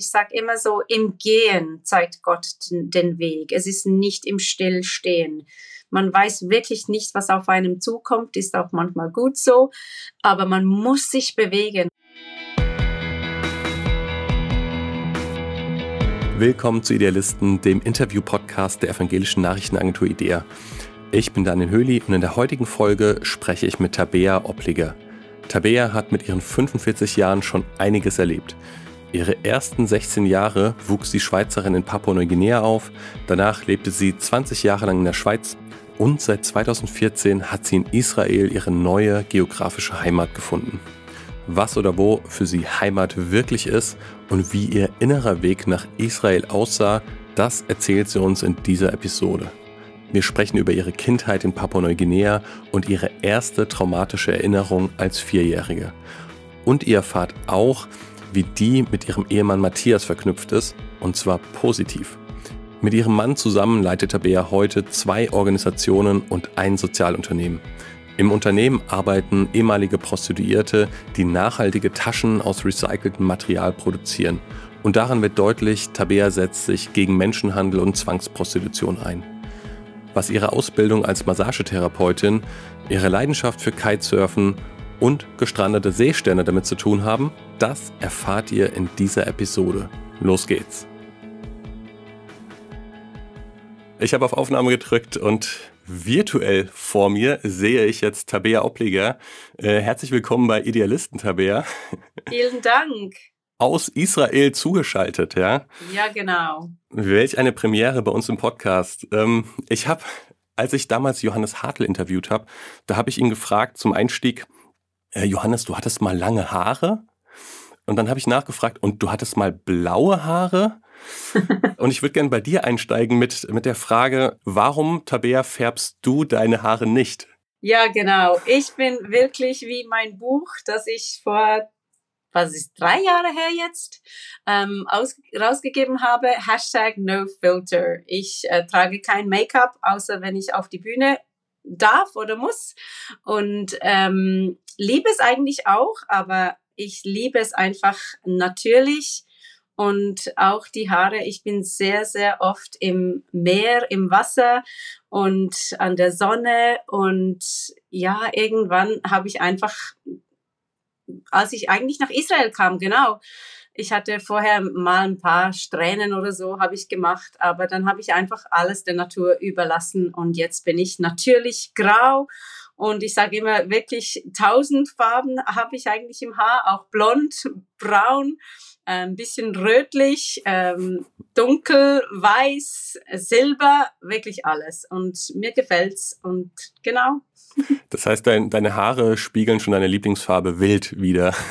Ich sage immer so, im Gehen zeigt Gott den, den Weg. Es ist nicht im Stillstehen. Man weiß wirklich nicht, was auf einem zukommt, ist auch manchmal gut so, aber man muss sich bewegen. Willkommen zu Idealisten, dem Interview-Podcast der evangelischen Nachrichtenagentur IDEA. Ich bin Daniel Höhli und in der heutigen Folge spreche ich mit Tabea Opliger. Tabea hat mit ihren 45 Jahren schon einiges erlebt. Ihre ersten 16 Jahre wuchs die Schweizerin in Papua-Neuguinea auf, danach lebte sie 20 Jahre lang in der Schweiz und seit 2014 hat sie in Israel ihre neue geografische Heimat gefunden. Was oder wo für sie Heimat wirklich ist und wie ihr innerer Weg nach Israel aussah, das erzählt sie uns in dieser Episode. Wir sprechen über ihre Kindheit in Papua-Neuguinea und ihre erste traumatische Erinnerung als Vierjährige. Und ihr erfahrt auch, wie die mit ihrem Ehemann Matthias verknüpft ist, und zwar positiv. Mit ihrem Mann zusammen leitet Tabea heute zwei Organisationen und ein Sozialunternehmen. Im Unternehmen arbeiten ehemalige Prostituierte, die nachhaltige Taschen aus recyceltem Material produzieren. Und daran wird deutlich, Tabea setzt sich gegen Menschenhandel und Zwangsprostitution ein. Was ihre Ausbildung als Massagetherapeutin, ihre Leidenschaft für Kitesurfen und gestrandete Seesterne damit zu tun haben, das erfahrt ihr in dieser Episode. Los geht's. Ich habe auf Aufnahme gedrückt und virtuell vor mir sehe ich jetzt Tabea Opliger. Äh, herzlich willkommen bei Idealisten, Tabea. Vielen Dank. Aus Israel zugeschaltet, ja? Ja, genau. Welch eine Premiere bei uns im Podcast. Ähm, ich habe, als ich damals Johannes Hartl interviewt habe, da habe ich ihn gefragt zum Einstieg, äh, Johannes, du hattest mal lange Haare? Und dann habe ich nachgefragt, und du hattest mal blaue Haare? und ich würde gerne bei dir einsteigen mit, mit der Frage, warum, Tabea, färbst du deine Haare nicht? Ja, genau. Ich bin wirklich wie mein Buch, das ich vor, was ist, drei Jahre her jetzt, ähm, aus, rausgegeben habe, Hashtag No Filter. Ich äh, trage kein Make-up, außer wenn ich auf die Bühne darf oder muss. Und ähm, liebe es eigentlich auch, aber ich liebe es einfach natürlich und auch die Haare. Ich bin sehr, sehr oft im Meer, im Wasser und an der Sonne und ja, irgendwann habe ich einfach, als ich eigentlich nach Israel kam, genau, ich hatte vorher mal ein paar Strähnen oder so habe ich gemacht, aber dann habe ich einfach alles der Natur überlassen und jetzt bin ich natürlich grau und ich sage immer, wirklich tausend Farben habe ich eigentlich im Haar, auch blond, braun, ein bisschen rötlich, ähm, dunkel, weiß, silber, wirklich alles. Und mir gefällt's und genau. Das heißt, dein, deine Haare spiegeln schon deine Lieblingsfarbe wild wieder.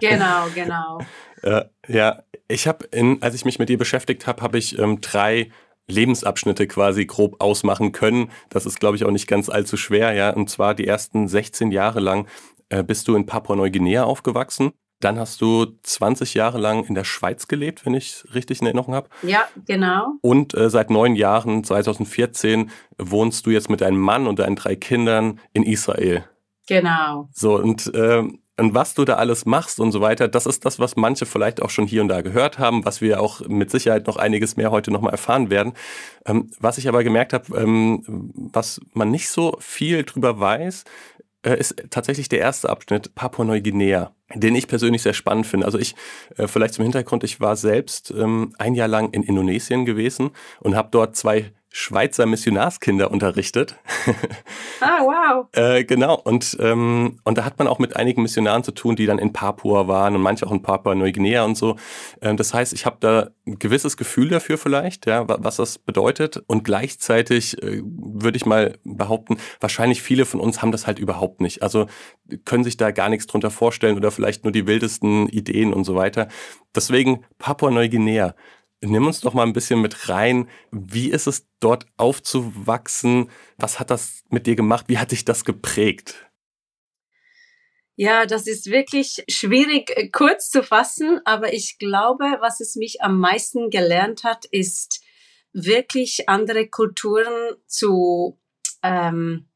Genau, genau. Äh, ja, ich habe, als ich mich mit dir beschäftigt habe, habe ich ähm, drei Lebensabschnitte quasi grob ausmachen können. Das ist, glaube ich, auch nicht ganz allzu schwer, ja. Und zwar die ersten 16 Jahre lang äh, bist du in Papua-Neuguinea aufgewachsen. Dann hast du 20 Jahre lang in der Schweiz gelebt, wenn ich richtig in Erinnerung habe. Ja, genau. Und äh, seit neun Jahren, 2014, wohnst du jetzt mit deinem Mann und deinen drei Kindern in Israel. Genau. So, und äh, und was du da alles machst und so weiter, das ist das, was manche vielleicht auch schon hier und da gehört haben, was wir auch mit Sicherheit noch einiges mehr heute nochmal erfahren werden. Ähm, was ich aber gemerkt habe, ähm, was man nicht so viel drüber weiß, äh, ist tatsächlich der erste Abschnitt Papua-Neuguinea, den ich persönlich sehr spannend finde. Also ich, äh, vielleicht zum Hintergrund, ich war selbst ähm, ein Jahr lang in Indonesien gewesen und habe dort zwei Schweizer Missionarskinder unterrichtet. Ah, wow. äh, genau, und, ähm, und da hat man auch mit einigen Missionaren zu tun, die dann in Papua waren und manche auch in Papua-Neuguinea und so. Ähm, das heißt, ich habe da ein gewisses Gefühl dafür vielleicht, ja, was das bedeutet. Und gleichzeitig äh, würde ich mal behaupten, wahrscheinlich viele von uns haben das halt überhaupt nicht. Also können sich da gar nichts drunter vorstellen oder vielleicht nur die wildesten Ideen und so weiter. Deswegen Papua-Neuguinea. Nimm uns doch mal ein bisschen mit rein. Wie ist es dort aufzuwachsen? Was hat das mit dir gemacht? Wie hat dich das geprägt? Ja, das ist wirklich schwierig äh, kurz zu fassen, aber ich glaube, was es mich am meisten gelernt hat, ist wirklich andere Kulturen zu, ähm,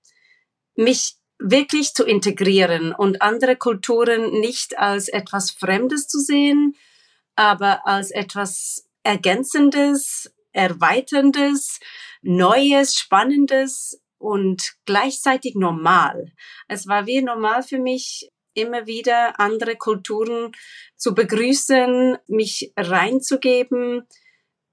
mich wirklich zu integrieren und andere Kulturen nicht als etwas Fremdes zu sehen, aber als etwas Ergänzendes, Erweiterndes, Neues, Spannendes und gleichzeitig normal. Es war wie normal für mich, immer wieder andere Kulturen zu begrüßen, mich reinzugeben.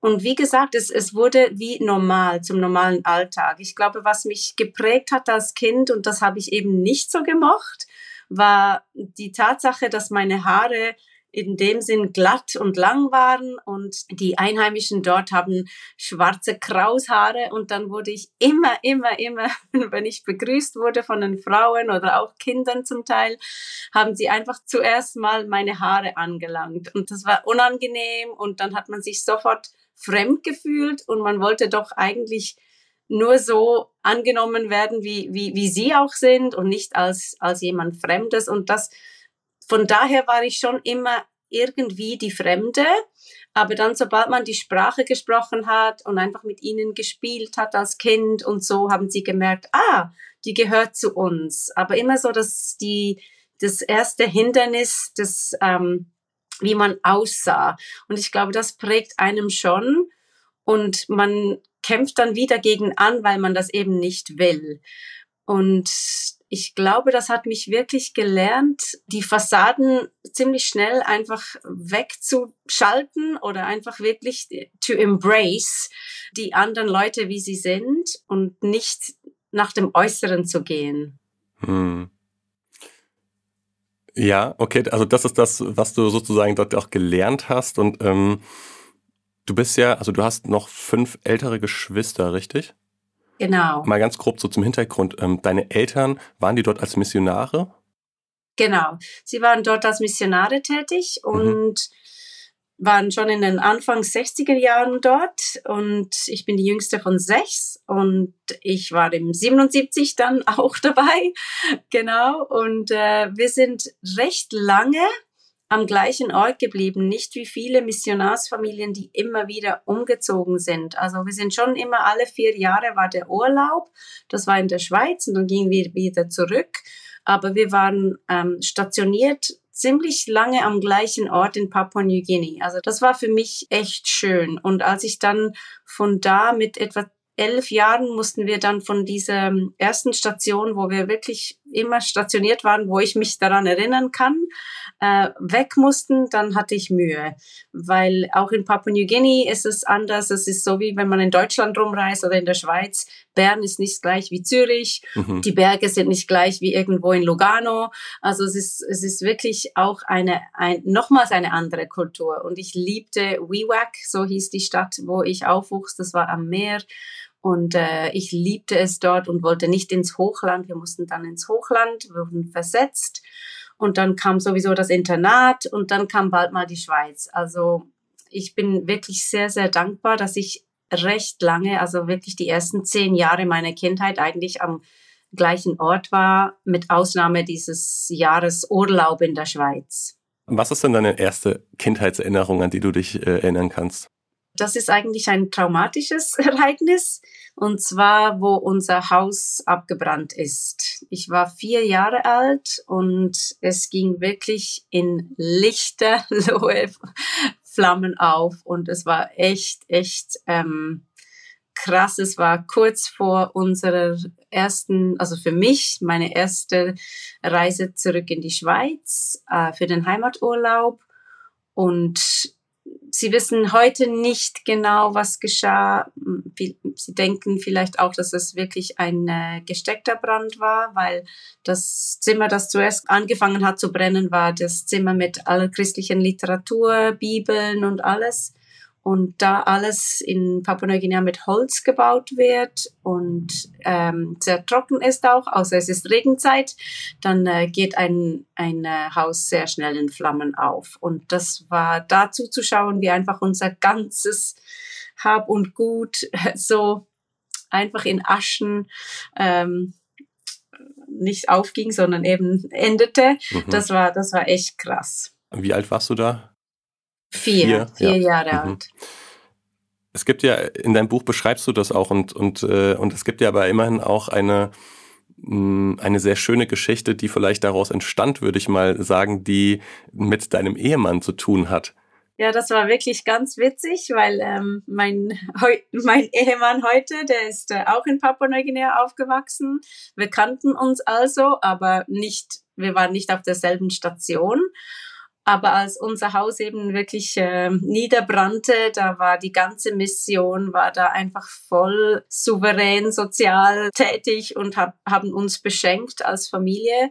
Und wie gesagt, es, es wurde wie normal, zum normalen Alltag. Ich glaube, was mich geprägt hat als Kind, und das habe ich eben nicht so gemocht, war die Tatsache, dass meine Haare in dem Sinn glatt und lang waren und die Einheimischen dort haben schwarze Kraushaare und dann wurde ich immer, immer, immer, wenn ich begrüßt wurde von den Frauen oder auch Kindern zum Teil, haben sie einfach zuerst mal meine Haare angelangt. Und das war unangenehm und dann hat man sich sofort fremd gefühlt und man wollte doch eigentlich nur so angenommen werden, wie, wie, wie sie auch sind und nicht als, als jemand Fremdes. Und das von daher war ich schon immer irgendwie die Fremde. Aber dann, sobald man die Sprache gesprochen hat und einfach mit ihnen gespielt hat als Kind und so, haben sie gemerkt, ah, die gehört zu uns. Aber immer so, dass die, das erste Hindernis, das, ähm, wie man aussah. Und ich glaube, das prägt einem schon. Und man kämpft dann wieder gegen an, weil man das eben nicht will. Und ich glaube, das hat mich wirklich gelernt, die Fassaden ziemlich schnell einfach wegzuschalten oder einfach wirklich to embrace die anderen Leute, wie sie sind und nicht nach dem Äußeren zu gehen. Hm. Ja, okay, also das ist das, was du sozusagen dort auch gelernt hast und ähm, du bist ja, also du hast noch fünf ältere Geschwister, richtig? Genau. Mal ganz grob so zum Hintergrund. Ähm, deine Eltern, waren die dort als Missionare? Genau. Sie waren dort als Missionare tätig mhm. und mhm. waren schon in den Anfang 60er Jahren dort und ich bin die jüngste von sechs und ich war im 77 dann auch dabei. Genau. Und äh, wir sind recht lange am gleichen Ort geblieben, nicht wie viele Missionarsfamilien, die immer wieder umgezogen sind. Also wir sind schon immer alle vier Jahre war der Urlaub, das war in der Schweiz und dann gingen wir wieder zurück. Aber wir waren ähm, stationiert ziemlich lange am gleichen Ort in Papua New Guinea. Also das war für mich echt schön. Und als ich dann von da mit etwa elf Jahren mussten wir dann von dieser ersten Station, wo wir wirklich immer stationiert waren, wo ich mich daran erinnern kann, äh, weg mussten, dann hatte ich Mühe. Weil auch in Papua New Guinea ist es anders. Es ist so wie wenn man in Deutschland rumreist oder in der Schweiz. Bern ist nicht gleich wie Zürich. Mhm. Die Berge sind nicht gleich wie irgendwo in Lugano. Also es ist, es ist wirklich auch eine, ein, nochmals eine andere Kultur. Und ich liebte Wewak, so hieß die Stadt, wo ich aufwuchs. Das war am Meer. Und äh, ich liebte es dort und wollte nicht ins Hochland. Wir mussten dann ins Hochland, wurden versetzt. Und dann kam sowieso das Internat und dann kam bald mal die Schweiz. Also ich bin wirklich sehr, sehr dankbar, dass ich recht lange, also wirklich die ersten zehn Jahre meiner Kindheit eigentlich am gleichen Ort war, mit Ausnahme dieses Jahres Urlaub in der Schweiz. Was ist denn deine erste Kindheitserinnerung, an die du dich äh, erinnern kannst? Das ist eigentlich ein traumatisches Ereignis. Und zwar, wo unser Haus abgebrannt ist. Ich war vier Jahre alt und es ging wirklich in lichterlohe Flammen auf. Und es war echt, echt ähm, krass. Es war kurz vor unserer ersten, also für mich, meine erste Reise zurück in die Schweiz äh, für den Heimaturlaub. Und Sie wissen heute nicht genau, was geschah. Sie denken vielleicht auch, dass es wirklich ein äh, gesteckter Brand war, weil das Zimmer, das zuerst angefangen hat zu brennen, war das Zimmer mit aller christlichen Literatur, Bibeln und alles. Und da alles in Papua-Neuguinea mit Holz gebaut wird und ähm, sehr trocken ist auch, außer es ist Regenzeit, dann äh, geht ein, ein äh, Haus sehr schnell in Flammen auf. Und das war dazu zu schauen, wie einfach unser ganzes Hab und Gut so einfach in Aschen ähm, nicht aufging, sondern eben endete. Mhm. Das war, das war echt krass. Wie alt warst du da? Vier, vier, vier ja. Jahre mhm. alt. Es gibt ja, in deinem Buch beschreibst du das auch und, und, äh, und es gibt ja aber immerhin auch eine, mh, mm, eine sehr schöne Geschichte, die vielleicht daraus entstand, würde ich mal sagen, die mit deinem Ehemann zu tun hat. Ja, das war wirklich ganz witzig, weil ähm, mein, mein Ehemann heute, der ist äh, auch in Papua-Neuguinea aufgewachsen. Wir kannten uns also, aber nicht, wir waren nicht auf derselben Station. Aber als unser Haus eben wirklich äh, niederbrannte, da war die ganze Mission, war da einfach voll souverän, sozial tätig und hab, haben uns beschenkt als Familie.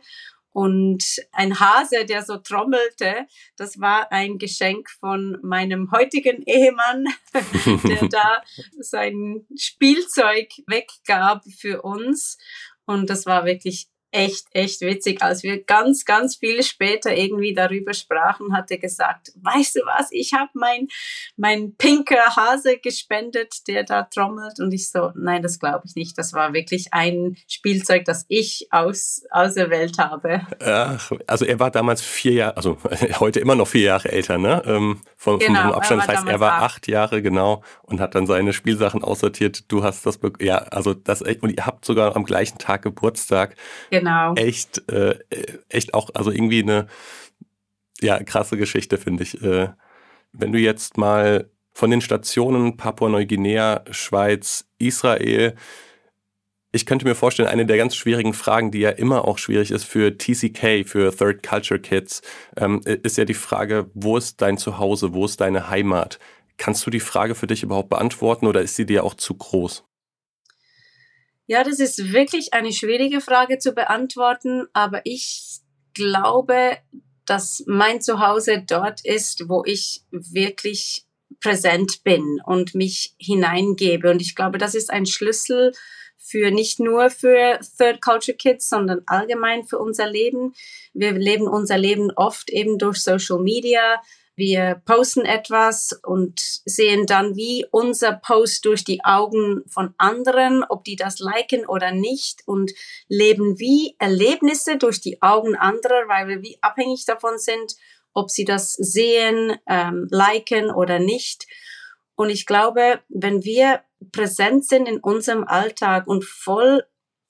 Und ein Hase, der so trommelte, das war ein Geschenk von meinem heutigen Ehemann, der da sein Spielzeug weggab für uns. Und das war wirklich echt, echt witzig. Als wir ganz, ganz viel später irgendwie darüber sprachen, hat er gesagt, weißt du was, ich habe mein, mein pinker Hase gespendet, der da trommelt. Und ich so, nein, das glaube ich nicht. Das war wirklich ein Spielzeug, das ich aus, auserwählt habe. Ach, also er war damals vier Jahre, also heute immer noch vier Jahre älter, ne? Ähm, von, genau, von Abstand. Das heißt, er war acht. acht Jahre genau und hat dann seine Spielsachen aussortiert. Du hast das, ja, also das echt, und ihr habt sogar am gleichen Tag Geburtstag. Genau Genau. Echt, äh, echt auch, also irgendwie eine ja, krasse Geschichte, finde ich. Äh, wenn du jetzt mal von den Stationen Papua-Neuguinea, Schweiz, Israel, ich könnte mir vorstellen, eine der ganz schwierigen Fragen, die ja immer auch schwierig ist für TCK, für Third Culture Kids, ähm, ist ja die Frage, wo ist dein Zuhause, wo ist deine Heimat? Kannst du die Frage für dich überhaupt beantworten oder ist sie dir auch zu groß? Ja, das ist wirklich eine schwierige Frage zu beantworten, aber ich glaube, dass mein Zuhause dort ist, wo ich wirklich präsent bin und mich hineingebe. Und ich glaube, das ist ein Schlüssel für nicht nur für Third Culture Kids, sondern allgemein für unser Leben. Wir leben unser Leben oft eben durch Social Media, wir posten etwas und sehen dann, wie unser Post durch die Augen von anderen, ob die das liken oder nicht und leben wie Erlebnisse durch die Augen anderer, weil wir wie abhängig davon sind, ob sie das sehen, ähm, liken oder nicht. Und ich glaube, wenn wir präsent sind in unserem Alltag und voll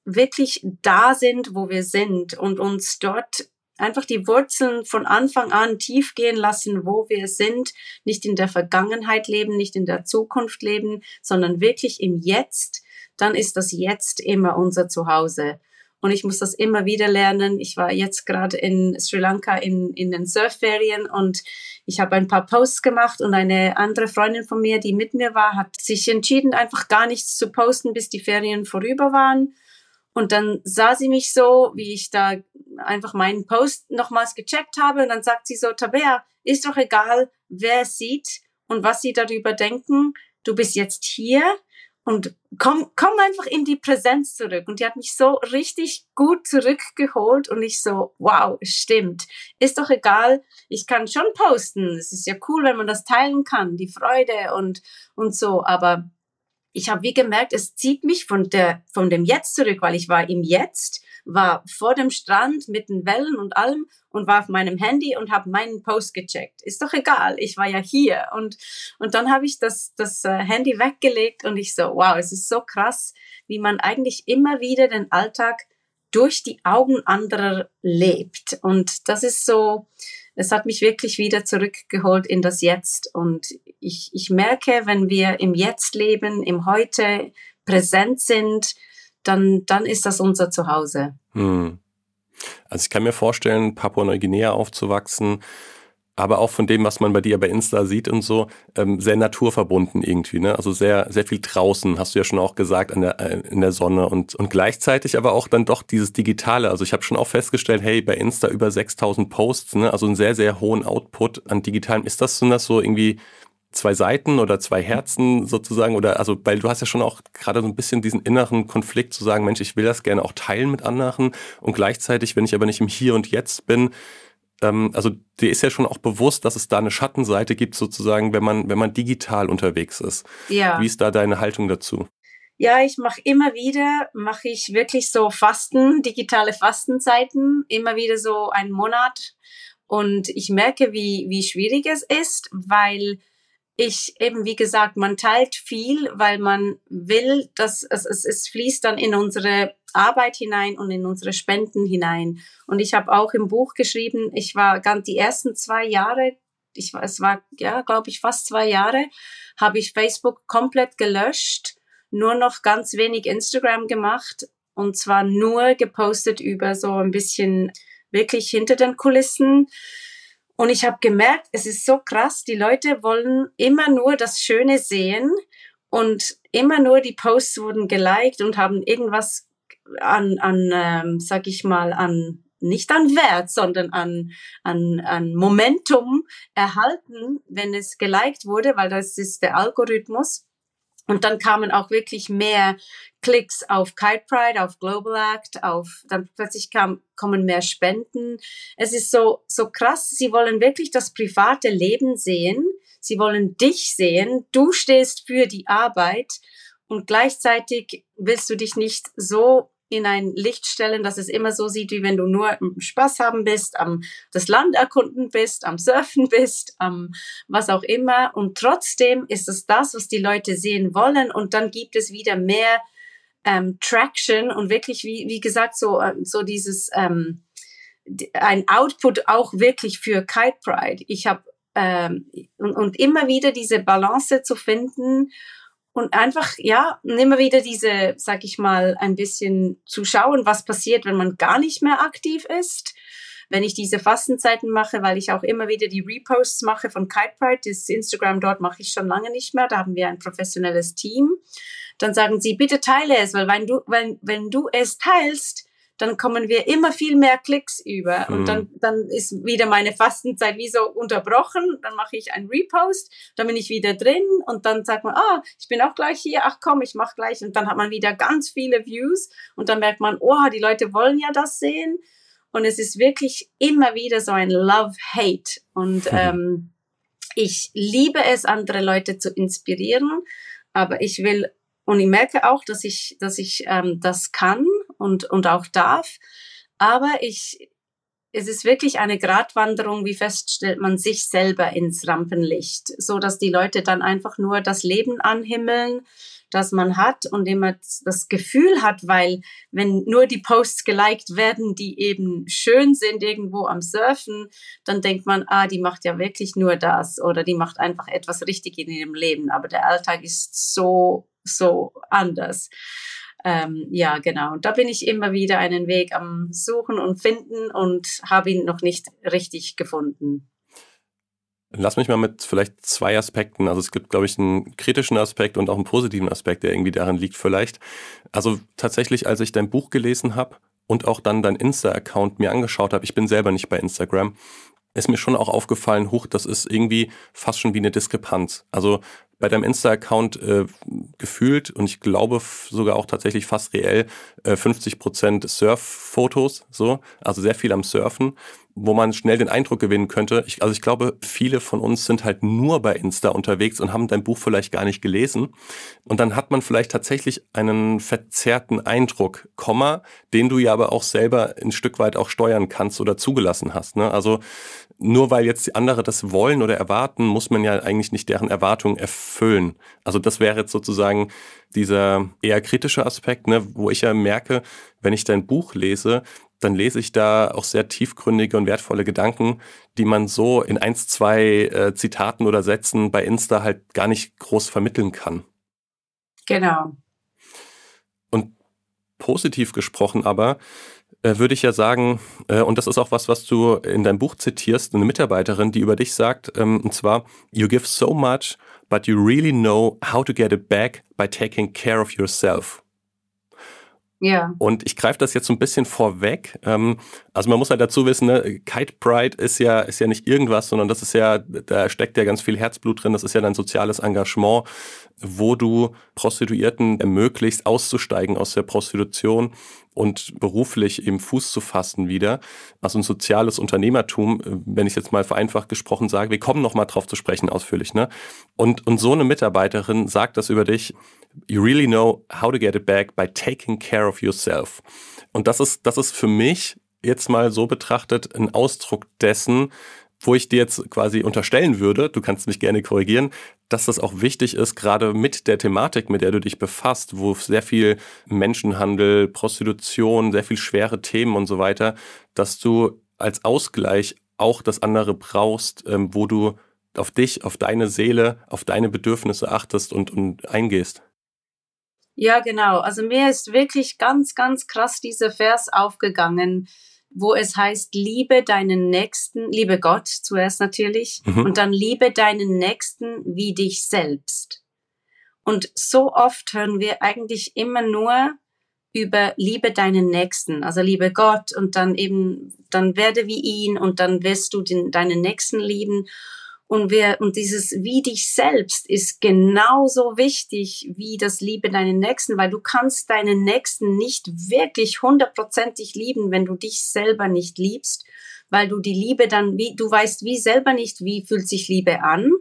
wirklich da sind, wo wir sind und uns dort einfach die Wurzeln von Anfang an tief gehen lassen, wo wir sind, nicht in der Vergangenheit leben, nicht in der Zukunft leben, sondern wirklich im Jetzt, dann ist das Jetzt immer unser Zuhause. Und ich muss das immer wieder lernen. Ich war jetzt gerade in Sri Lanka in, in den Surfferien und ich habe ein paar Posts gemacht und eine andere Freundin von mir, die mit mir war, hat sich entschieden, einfach gar nichts zu posten, bis die Ferien vorüber waren. Und dann sah sie mich so, wie ich da einfach meinen Post nochmals gecheckt habe. Und dann sagt sie so, Tabea, ist doch egal, wer sieht und was sie darüber denken. Du bist jetzt hier und komm, komm einfach in die Präsenz zurück. Und die hat mich so richtig gut zurückgeholt und ich so, wow, stimmt. Ist doch egal, ich kann schon posten. Es ist ja cool, wenn man das teilen kann, die Freude und, und so. Aber ich habe wie gemerkt, es zieht mich von der von dem Jetzt zurück, weil ich war im Jetzt, war vor dem Strand mit den Wellen und allem und war auf meinem Handy und habe meinen Post gecheckt. Ist doch egal, ich war ja hier und und dann habe ich das das äh, Handy weggelegt und ich so, wow, es ist so krass, wie man eigentlich immer wieder den Alltag durch die Augen anderer lebt und das ist so es hat mich wirklich wieder zurückgeholt in das Jetzt. Und ich, ich merke, wenn wir im Jetzt leben, im Heute präsent sind, dann, dann ist das unser Zuhause. Hm. Also ich kann mir vorstellen, Papua-Neuguinea aufzuwachsen, aber auch von dem, was man bei dir bei Insta sieht und so, ähm, sehr naturverbunden irgendwie, ne? Also sehr, sehr viel draußen, hast du ja schon auch gesagt, an der, äh, in der Sonne und, und gleichzeitig aber auch dann doch dieses Digitale. Also ich habe schon auch festgestellt, hey, bei Insta über 6000 Posts, ne? Also einen sehr, sehr hohen Output an Digitalen. Ist das, sind das so irgendwie zwei Seiten oder zwei Herzen sozusagen? Oder also, weil du hast ja schon auch gerade so ein bisschen diesen inneren Konflikt zu sagen, Mensch, ich will das gerne auch teilen mit anderen und gleichzeitig, wenn ich aber nicht im Hier und Jetzt bin, ähm, also dir ist ja schon auch bewusst, dass es da eine Schattenseite gibt, sozusagen, wenn man, wenn man digital unterwegs ist. Ja. Wie ist da deine Haltung dazu? Ja, ich mache immer wieder, mache ich wirklich so Fasten, digitale Fastenzeiten, immer wieder so einen Monat. Und ich merke, wie, wie schwierig es ist, weil ich eben, wie gesagt, man teilt viel, weil man will, dass es, es, es fließt dann in unsere Arbeit hinein und in unsere Spenden hinein. Und ich habe auch im Buch geschrieben, ich war ganz die ersten zwei Jahre ich, es war, ja, glaube ich, fast zwei Jahre, habe ich Facebook komplett gelöscht, nur noch ganz wenig Instagram gemacht und zwar nur gepostet über so ein bisschen wirklich hinter den Kulissen. Und ich habe gemerkt, es ist so krass, die Leute wollen immer nur das Schöne sehen und immer nur die Posts wurden geliked und haben irgendwas an, an ähm, sag ich mal, an nicht an Wert, sondern an, an, an Momentum erhalten, wenn es geliked wurde, weil das ist der Algorithmus. Und dann kamen auch wirklich mehr Klicks auf Kite Pride, auf Global Act, auf, dann plötzlich kam, kommen mehr Spenden. Es ist so, so krass. Sie wollen wirklich das private Leben sehen. Sie wollen dich sehen. Du stehst für die Arbeit und gleichzeitig willst du dich nicht so in ein Licht stellen, dass es immer so sieht, wie wenn du nur Spaß haben bist, am das Land erkunden bist, am Surfen bist, am was auch immer. Und trotzdem ist es das, was die Leute sehen wollen. Und dann gibt es wieder mehr ähm, Traction und wirklich, wie, wie gesagt, so, äh, so dieses ähm, ein Output auch wirklich für Kite Pride. Ich habe ähm, und, und immer wieder diese Balance zu finden und einfach, ja, immer wieder diese, sag ich mal, ein bisschen zu schauen, was passiert, wenn man gar nicht mehr aktiv ist. Wenn ich diese Fastenzeiten mache, weil ich auch immer wieder die Reposts mache von Kite Pride, das Instagram dort mache ich schon lange nicht mehr, da haben wir ein professionelles Team. Dann sagen sie, bitte teile es, weil wenn du, wenn, wenn du es teilst, dann kommen wir immer viel mehr Klicks über. Mhm. Und dann, hm. dann ist wieder meine Fastenzeit wie so unterbrochen. Dann mache ich einen Repost, dann bin ich wieder drin und dann sagt man, ah, ich bin auch gleich hier, ach komm, ich mache gleich. Und dann hat man wieder ganz viele Views und dann merkt man, oh, die Leute wollen ja das sehen. Und es ist wirklich immer wieder so ein Love-Hate. Und mhm. ähm, ich liebe es, andere Leute zu inspirieren, aber ich will und ich merke auch, dass ich, dass ich ähm, das kann und, und auch darf. Aber ich, es ist wirklich eine Gratwanderung, wie feststellt man sich selber ins Rampenlicht, so dass die Leute dann einfach nur das Leben anhimmeln, das man hat und immer das Gefühl hat, weil wenn nur die Posts geliked werden, die eben schön sind irgendwo am Surfen, dann denkt man, ah, die macht ja wirklich nur das oder die macht einfach etwas richtig in ihrem Leben. Aber der Alltag ist so so anders. Ähm, ja, genau. Und da bin ich immer wieder einen Weg am Suchen und Finden und habe ihn noch nicht richtig gefunden. Lass mich mal mit vielleicht zwei Aspekten. Also es gibt, glaube ich, einen kritischen Aspekt und auch einen positiven Aspekt, der irgendwie daran liegt vielleicht. Also tatsächlich, als ich dein Buch gelesen habe und auch dann dein Insta-Account mir angeschaut habe, ich bin selber nicht bei Instagram, ist mir schon auch aufgefallen, hoch, das ist irgendwie fast schon wie eine Diskrepanz. Also bei deinem Insta-Account äh, gefühlt und ich glaube sogar auch tatsächlich fast reell äh, 50 Prozent Surf-Fotos, so, also sehr viel am Surfen wo man schnell den Eindruck gewinnen könnte. Ich, also ich glaube, viele von uns sind halt nur bei Insta unterwegs und haben dein Buch vielleicht gar nicht gelesen. Und dann hat man vielleicht tatsächlich einen verzerrten Eindruck, Komma, den du ja aber auch selber ein Stück weit auch steuern kannst oder zugelassen hast. Ne? Also nur weil jetzt die andere das wollen oder erwarten, muss man ja eigentlich nicht deren Erwartungen erfüllen. Also das wäre jetzt sozusagen dieser eher kritische Aspekt, ne, wo ich ja merke, wenn ich dein Buch lese, dann lese ich da auch sehr tiefgründige und wertvolle Gedanken, die man so in eins, zwei äh, Zitaten oder Sätzen bei Insta halt gar nicht groß vermitteln kann. Genau. Und positiv gesprochen aber, würde ich ja sagen, äh, und das ist auch was, was du in deinem Buch zitierst, eine Mitarbeiterin, die über dich sagt, ähm, und zwar, you give so much, but you really know how to get it back by taking care of yourself. Ja. Und ich greife das jetzt so ein bisschen vorweg. Ähm, also man muss halt dazu wissen, ne, Kite Pride ist ja, ist ja nicht irgendwas, sondern das ist ja, da steckt ja ganz viel Herzblut drin. Das ist ja dein soziales Engagement, wo du Prostituierten ermöglicht, auszusteigen aus der Prostitution und beruflich eben Fuß zu fassen wieder. Also ein soziales Unternehmertum, wenn ich jetzt mal vereinfacht gesprochen sage, wir kommen noch mal drauf zu sprechen ausführlich. Ne? Und, und so eine Mitarbeiterin sagt das über dich, you really know how to get it back by taking care of yourself. Und das ist, das ist für mich jetzt mal so betrachtet ein Ausdruck dessen, wo ich dir jetzt quasi unterstellen würde, du kannst mich gerne korrigieren, dass das auch wichtig ist, gerade mit der Thematik, mit der du dich befasst, wo sehr viel Menschenhandel, Prostitution, sehr viel schwere Themen und so weiter, dass du als Ausgleich auch das andere brauchst, ähm, wo du auf dich, auf deine Seele, auf deine Bedürfnisse achtest und, und eingehst. Ja, genau. Also mir ist wirklich ganz, ganz krass dieser Vers aufgegangen, wo es heißt, liebe deinen Nächsten, liebe Gott zuerst natürlich, mhm. und dann liebe deinen Nächsten wie dich selbst. Und so oft hören wir eigentlich immer nur über liebe deinen Nächsten, also liebe Gott und dann eben, dann werde wie ihn und dann wirst du den, deinen Nächsten lieben. Und wir, und dieses wie dich selbst ist genauso wichtig wie das Liebe deinen Nächsten, weil du kannst deinen Nächsten nicht wirklich hundertprozentig lieben, wenn du dich selber nicht liebst, weil du die Liebe dann, wie, du weißt wie selber nicht, wie fühlt sich Liebe an,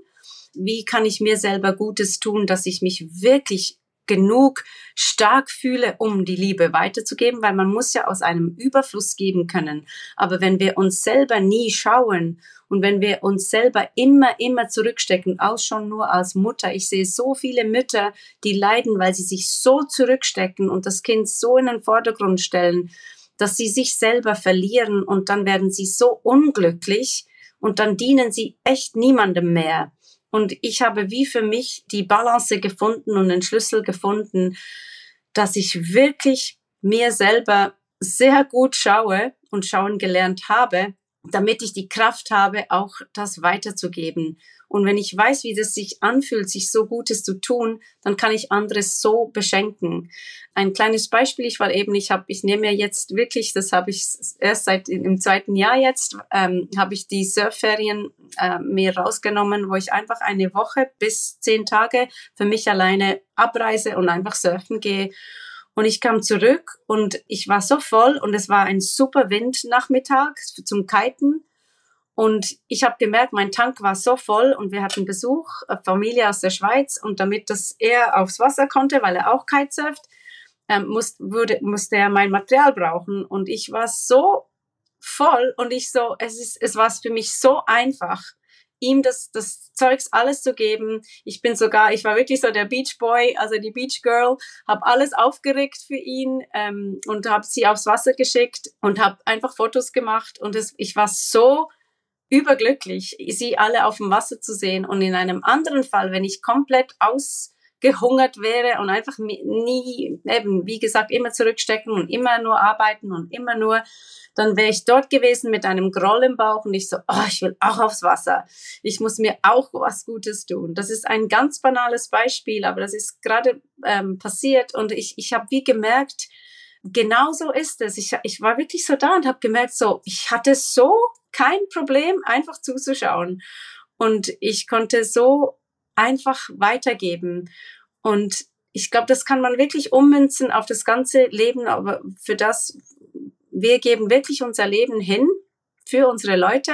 wie kann ich mir selber Gutes tun, dass ich mich wirklich genug stark fühle, um die Liebe weiterzugeben, weil man muss ja aus einem Überfluss geben können. Aber wenn wir uns selber nie schauen und wenn wir uns selber immer, immer zurückstecken, auch schon nur als Mutter. Ich sehe so viele Mütter, die leiden, weil sie sich so zurückstecken und das Kind so in den Vordergrund stellen, dass sie sich selber verlieren und dann werden sie so unglücklich und dann dienen sie echt niemandem mehr. Und ich habe wie für mich die Balance gefunden und den Schlüssel gefunden, dass ich wirklich mir selber sehr gut schaue und schauen gelernt habe, damit ich die Kraft habe, auch das weiterzugeben. Und wenn ich weiß, wie das sich anfühlt, sich so Gutes zu tun, dann kann ich anderes so beschenken. Ein kleines Beispiel, ich war eben, ich habe, ich nehme jetzt wirklich, das habe ich erst seit im zweiten Jahr jetzt, ähm, habe ich die Surfferien äh, mir rausgenommen, wo ich einfach eine Woche bis zehn Tage für mich alleine abreise und einfach surfen gehe. Und ich kam zurück und ich war so voll und es war ein super Windnachmittag zum Kiten. Und ich habe gemerkt, mein Tank war so voll und wir hatten Besuch, äh, Familie aus der Schweiz. Und damit das er aufs Wasser konnte, weil er auch Kitesurft, ähm, muss, würde, musste er mein Material brauchen. Und ich war so voll und ich so, es ist, es war für mich so einfach ihm das, das Zeugs alles zu geben. Ich bin sogar, ich war wirklich so der Beach Boy, also die Beach Girl, habe alles aufgeregt für ihn ähm, und habe sie aufs Wasser geschickt und habe einfach Fotos gemacht und es, ich war so überglücklich, sie alle auf dem Wasser zu sehen. Und in einem anderen Fall, wenn ich komplett ausgehungert wäre und einfach nie, eben, wie gesagt, immer zurückstecken und immer nur arbeiten und immer nur dann wäre ich dort gewesen mit einem Groll im Bauch und ich so, oh, ich will auch aufs Wasser. Ich muss mir auch was Gutes tun. Das ist ein ganz banales Beispiel, aber das ist gerade ähm, passiert und ich, ich habe wie gemerkt, genau so ist es. Ich, ich war wirklich so da und habe gemerkt, so, ich hatte so kein Problem, einfach zuzuschauen. Und ich konnte so einfach weitergeben. Und ich glaube, das kann man wirklich ummünzen auf das ganze Leben, aber für das, wir geben wirklich unser Leben hin für unsere Leute.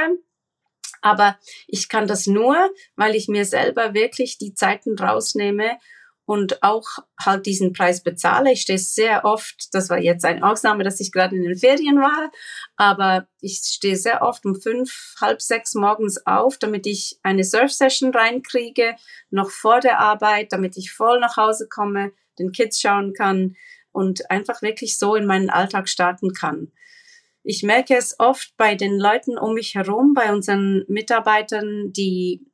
Aber ich kann das nur, weil ich mir selber wirklich die Zeiten rausnehme und auch halt diesen Preis bezahle. Ich stehe sehr oft, das war jetzt eine Ausnahme, dass ich gerade in den Ferien war, aber ich stehe sehr oft um fünf, halb sechs morgens auf, damit ich eine Surf-Session reinkriege, noch vor der Arbeit, damit ich voll nach Hause komme, den Kids schauen kann, und einfach wirklich so in meinen Alltag starten kann. Ich merke es oft bei den Leuten um mich herum, bei unseren Mitarbeitern, die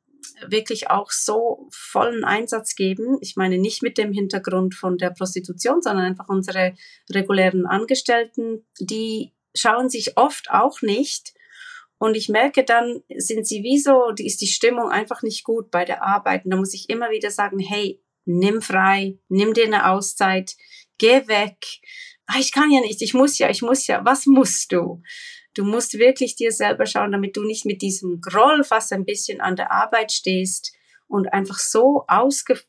wirklich auch so vollen Einsatz geben. Ich meine nicht mit dem Hintergrund von der Prostitution, sondern einfach unsere regulären Angestellten, die schauen sich oft auch nicht. Und ich merke dann, sind sie wie die ist die Stimmung einfach nicht gut bei der Arbeit. Und da muss ich immer wieder sagen, hey, nimm frei, nimm dir eine Auszeit, geh weg. Ah, ich kann ja nicht, ich muss ja, ich muss ja. Was musst du? Du musst wirklich dir selber schauen, damit du nicht mit diesem Groll fast ein bisschen an der Arbeit stehst und einfach so ausge,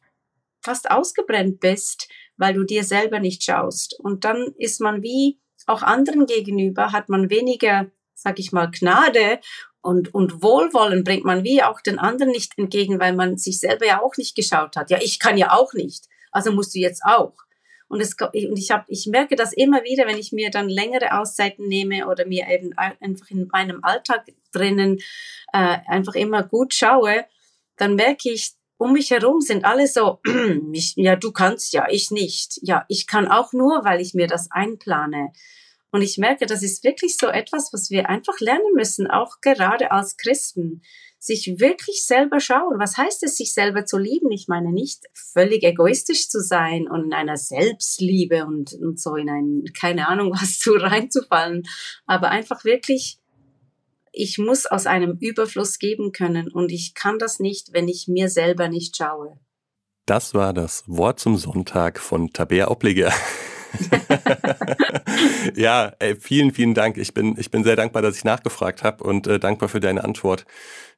fast ausgebrennt bist, weil du dir selber nicht schaust. Und dann ist man wie auch anderen gegenüber, hat man weniger, sag ich mal, Gnade und, und Wohlwollen bringt man wie auch den anderen nicht entgegen, weil man sich selber ja auch nicht geschaut hat. Ja, ich kann ja auch nicht. Also musst du jetzt auch. Und, es, und ich, hab, ich merke das immer wieder, wenn ich mir dann längere Auszeiten nehme oder mir eben einfach in meinem Alltag drinnen äh, einfach immer gut schaue, dann merke ich, um mich herum sind alle so, ja, du kannst ja, ich nicht. Ja, ich kann auch nur, weil ich mir das einplane. Und ich merke, das ist wirklich so etwas, was wir einfach lernen müssen, auch gerade als Christen. Sich wirklich selber schauen. Was heißt es, sich selber zu lieben? Ich meine nicht völlig egoistisch zu sein und in einer Selbstliebe und, und so in ein, keine Ahnung was zu reinzufallen, aber einfach wirklich ich muss aus einem Überfluss geben können und ich kann das nicht, wenn ich mir selber nicht schaue. Das war das Wort zum Sonntag von Tabea Obliger. ja, ey, vielen, vielen Dank. Ich bin, ich bin sehr dankbar, dass ich nachgefragt habe und äh, dankbar für deine Antwort.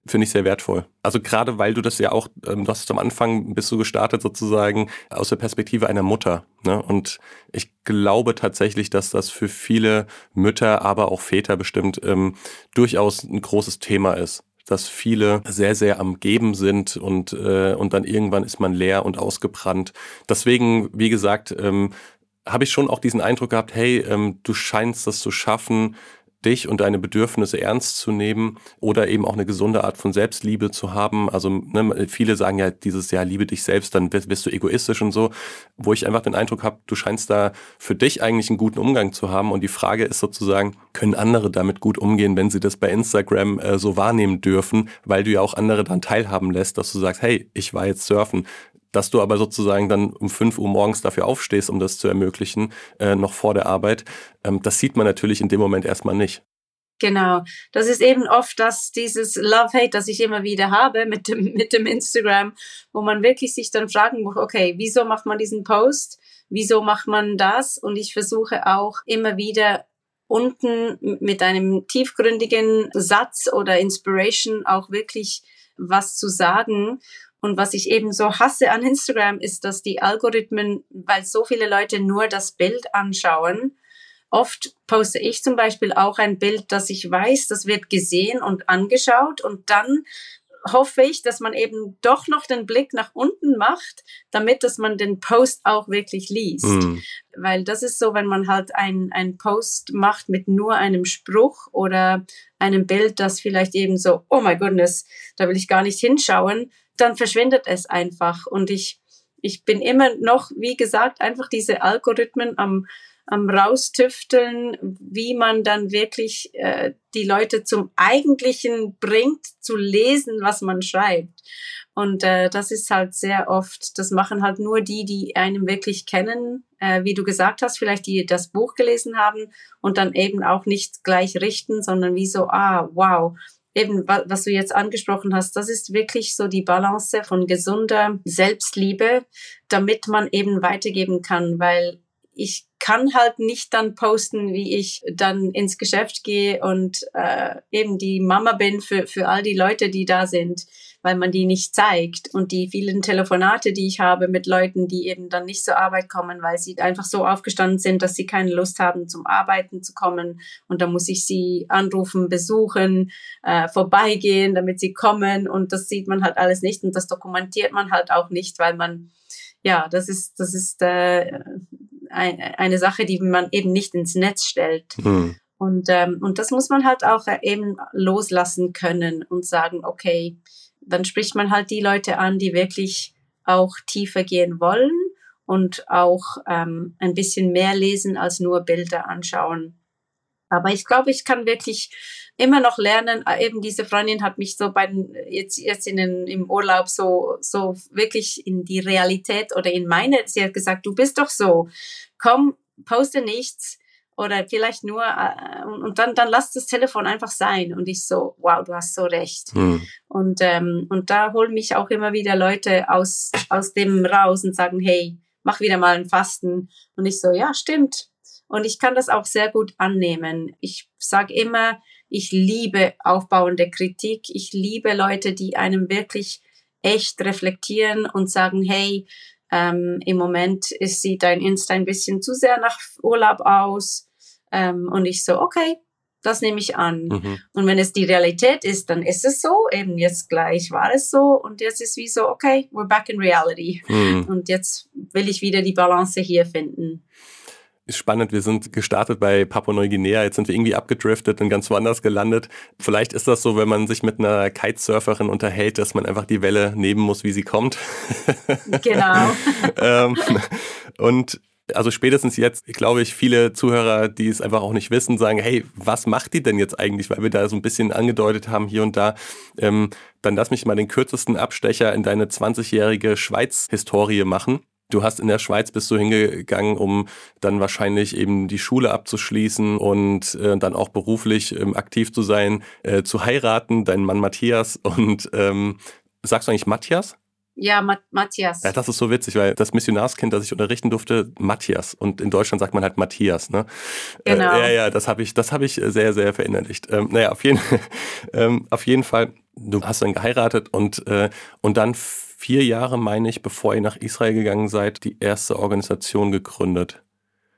Finde ich sehr wertvoll. Also gerade weil du das ja auch, ähm, du hast am Anfang bist du gestartet sozusagen aus der Perspektive einer Mutter. Ne? Und ich glaube tatsächlich, dass das für viele Mütter, aber auch Väter bestimmt ähm, durchaus ein großes Thema ist dass viele sehr, sehr am Geben sind und, äh, und dann irgendwann ist man leer und ausgebrannt. Deswegen, wie gesagt, ähm, habe ich schon auch diesen Eindruck gehabt, hey, ähm, du scheinst das zu schaffen, dich und deine Bedürfnisse ernst zu nehmen oder eben auch eine gesunde Art von Selbstliebe zu haben. Also ne, viele sagen ja dieses Jahr liebe dich selbst, dann bist, bist du egoistisch und so, wo ich einfach den Eindruck habe, du scheinst da für dich eigentlich einen guten Umgang zu haben. Und die Frage ist sozusagen, können andere damit gut umgehen, wenn sie das bei Instagram äh, so wahrnehmen dürfen, weil du ja auch andere dann teilhaben lässt, dass du sagst, hey, ich war jetzt surfen, dass du aber sozusagen dann um 5 Uhr morgens dafür aufstehst, um das zu ermöglichen, äh, noch vor der Arbeit, ähm, das sieht man natürlich in dem Moment erstmal nicht. Genau, das ist eben oft das, dieses Love-Hate, das ich immer wieder habe mit dem, mit dem Instagram, wo man wirklich sich dann fragen muss, okay, wieso macht man diesen Post? Wieso macht man das? Und ich versuche auch immer wieder unten mit einem tiefgründigen Satz oder Inspiration auch wirklich was zu sagen und was ich eben so hasse an Instagram ist, dass die Algorithmen, weil so viele Leute nur das Bild anschauen, oft poste ich zum Beispiel auch ein Bild, dass ich weiß, das wird gesehen und angeschaut und dann hoffe ich, dass man eben doch noch den Blick nach unten macht, damit dass man den Post auch wirklich liest. Mhm. Weil das ist so, wenn man halt ein, ein Post macht mit nur einem Spruch oder einem Bild, das vielleicht eben so, oh my goodness, da will ich gar nicht hinschauen, dann verschwindet es einfach. Und ich, ich bin immer noch, wie gesagt, einfach diese Algorithmen am, am raustüfteln, wie man dann wirklich äh, die Leute zum Eigentlichen bringt, zu lesen, was man schreibt. Und äh, das ist halt sehr oft, das machen halt nur die, die einem wirklich kennen, äh, wie du gesagt hast, vielleicht die das Buch gelesen haben und dann eben auch nicht gleich richten, sondern wie so, ah, wow, eben, was du jetzt angesprochen hast, das ist wirklich so die Balance von gesunder Selbstliebe, damit man eben weitergeben kann, weil ich kann halt nicht dann posten, wie ich dann ins Geschäft gehe und äh, eben die Mama bin für, für all die Leute, die da sind weil man die nicht zeigt. Und die vielen Telefonate, die ich habe mit Leuten, die eben dann nicht zur Arbeit kommen, weil sie einfach so aufgestanden sind, dass sie keine Lust haben, zum Arbeiten zu kommen. Und da muss ich sie anrufen, besuchen, äh, vorbeigehen, damit sie kommen. Und das sieht man halt alles nicht und das dokumentiert man halt auch nicht, weil man, ja, das ist, das ist äh, eine Sache, die man eben nicht ins Netz stellt. Mhm. Und, ähm, und das muss man halt auch eben loslassen können und sagen, okay, dann spricht man halt die Leute an, die wirklich auch tiefer gehen wollen und auch ähm, ein bisschen mehr lesen als nur Bilder anschauen. Aber ich glaube, ich kann wirklich immer noch lernen. Äh, eben diese Freundin hat mich so bei den, jetzt, jetzt in den, im Urlaub so, so wirklich in die Realität oder in meine, sie hat gesagt, du bist doch so. Komm, poste nichts oder vielleicht nur äh, und dann dann lass das Telefon einfach sein. Und ich so wow du hast so recht. Mhm. und ähm, und da holen mich auch immer wieder Leute aus aus dem raus und sagen hey mach wieder mal ein Fasten. Und ich so ja stimmt. Und ich kann das auch sehr gut annehmen. Ich sage immer ich liebe aufbauende Kritik. Ich liebe Leute die einem wirklich echt reflektieren und sagen hey ähm, Im Moment ist, sieht dein Insta ein bisschen zu sehr nach Urlaub aus. Ähm, und ich so, okay, das nehme ich an. Mhm. Und wenn es die Realität ist, dann ist es so. Eben jetzt gleich war es so. Und jetzt ist wie so, okay, we're back in reality. Mhm. Und jetzt will ich wieder die Balance hier finden ist spannend. Wir sind gestartet bei Papua-Neuguinea. Jetzt sind wir irgendwie abgedriftet und ganz woanders gelandet. Vielleicht ist das so, wenn man sich mit einer Kitesurferin unterhält, dass man einfach die Welle nehmen muss, wie sie kommt. Genau. ähm, und Also spätestens jetzt, glaube ich, viele Zuhörer, die es einfach auch nicht wissen, sagen, hey, was macht die denn jetzt eigentlich? Weil wir da so ein bisschen angedeutet haben hier und da. Ähm, dann lass mich mal den kürzesten Abstecher in deine 20-jährige Schweiz-Historie machen. Du hast in der Schweiz bist du hingegangen, um dann wahrscheinlich eben die Schule abzuschließen und äh, dann auch beruflich ähm, aktiv zu sein, äh, zu heiraten, deinen Mann Matthias und ähm, sagst du eigentlich Matthias? Ja, Ma Matthias. Ja, das ist so witzig, weil das Missionarskind, das ich unterrichten durfte, Matthias. Und in Deutschland sagt man halt Matthias, ne? Äh, genau. Äh, ja, ja, das habe ich, das habe ich sehr, sehr verinnerlicht. Ähm, naja, auf jeden, ähm, auf jeden Fall, du hast dann geheiratet und, äh, und dann vier Jahre, meine ich, bevor ihr nach Israel gegangen seid, die erste Organisation gegründet.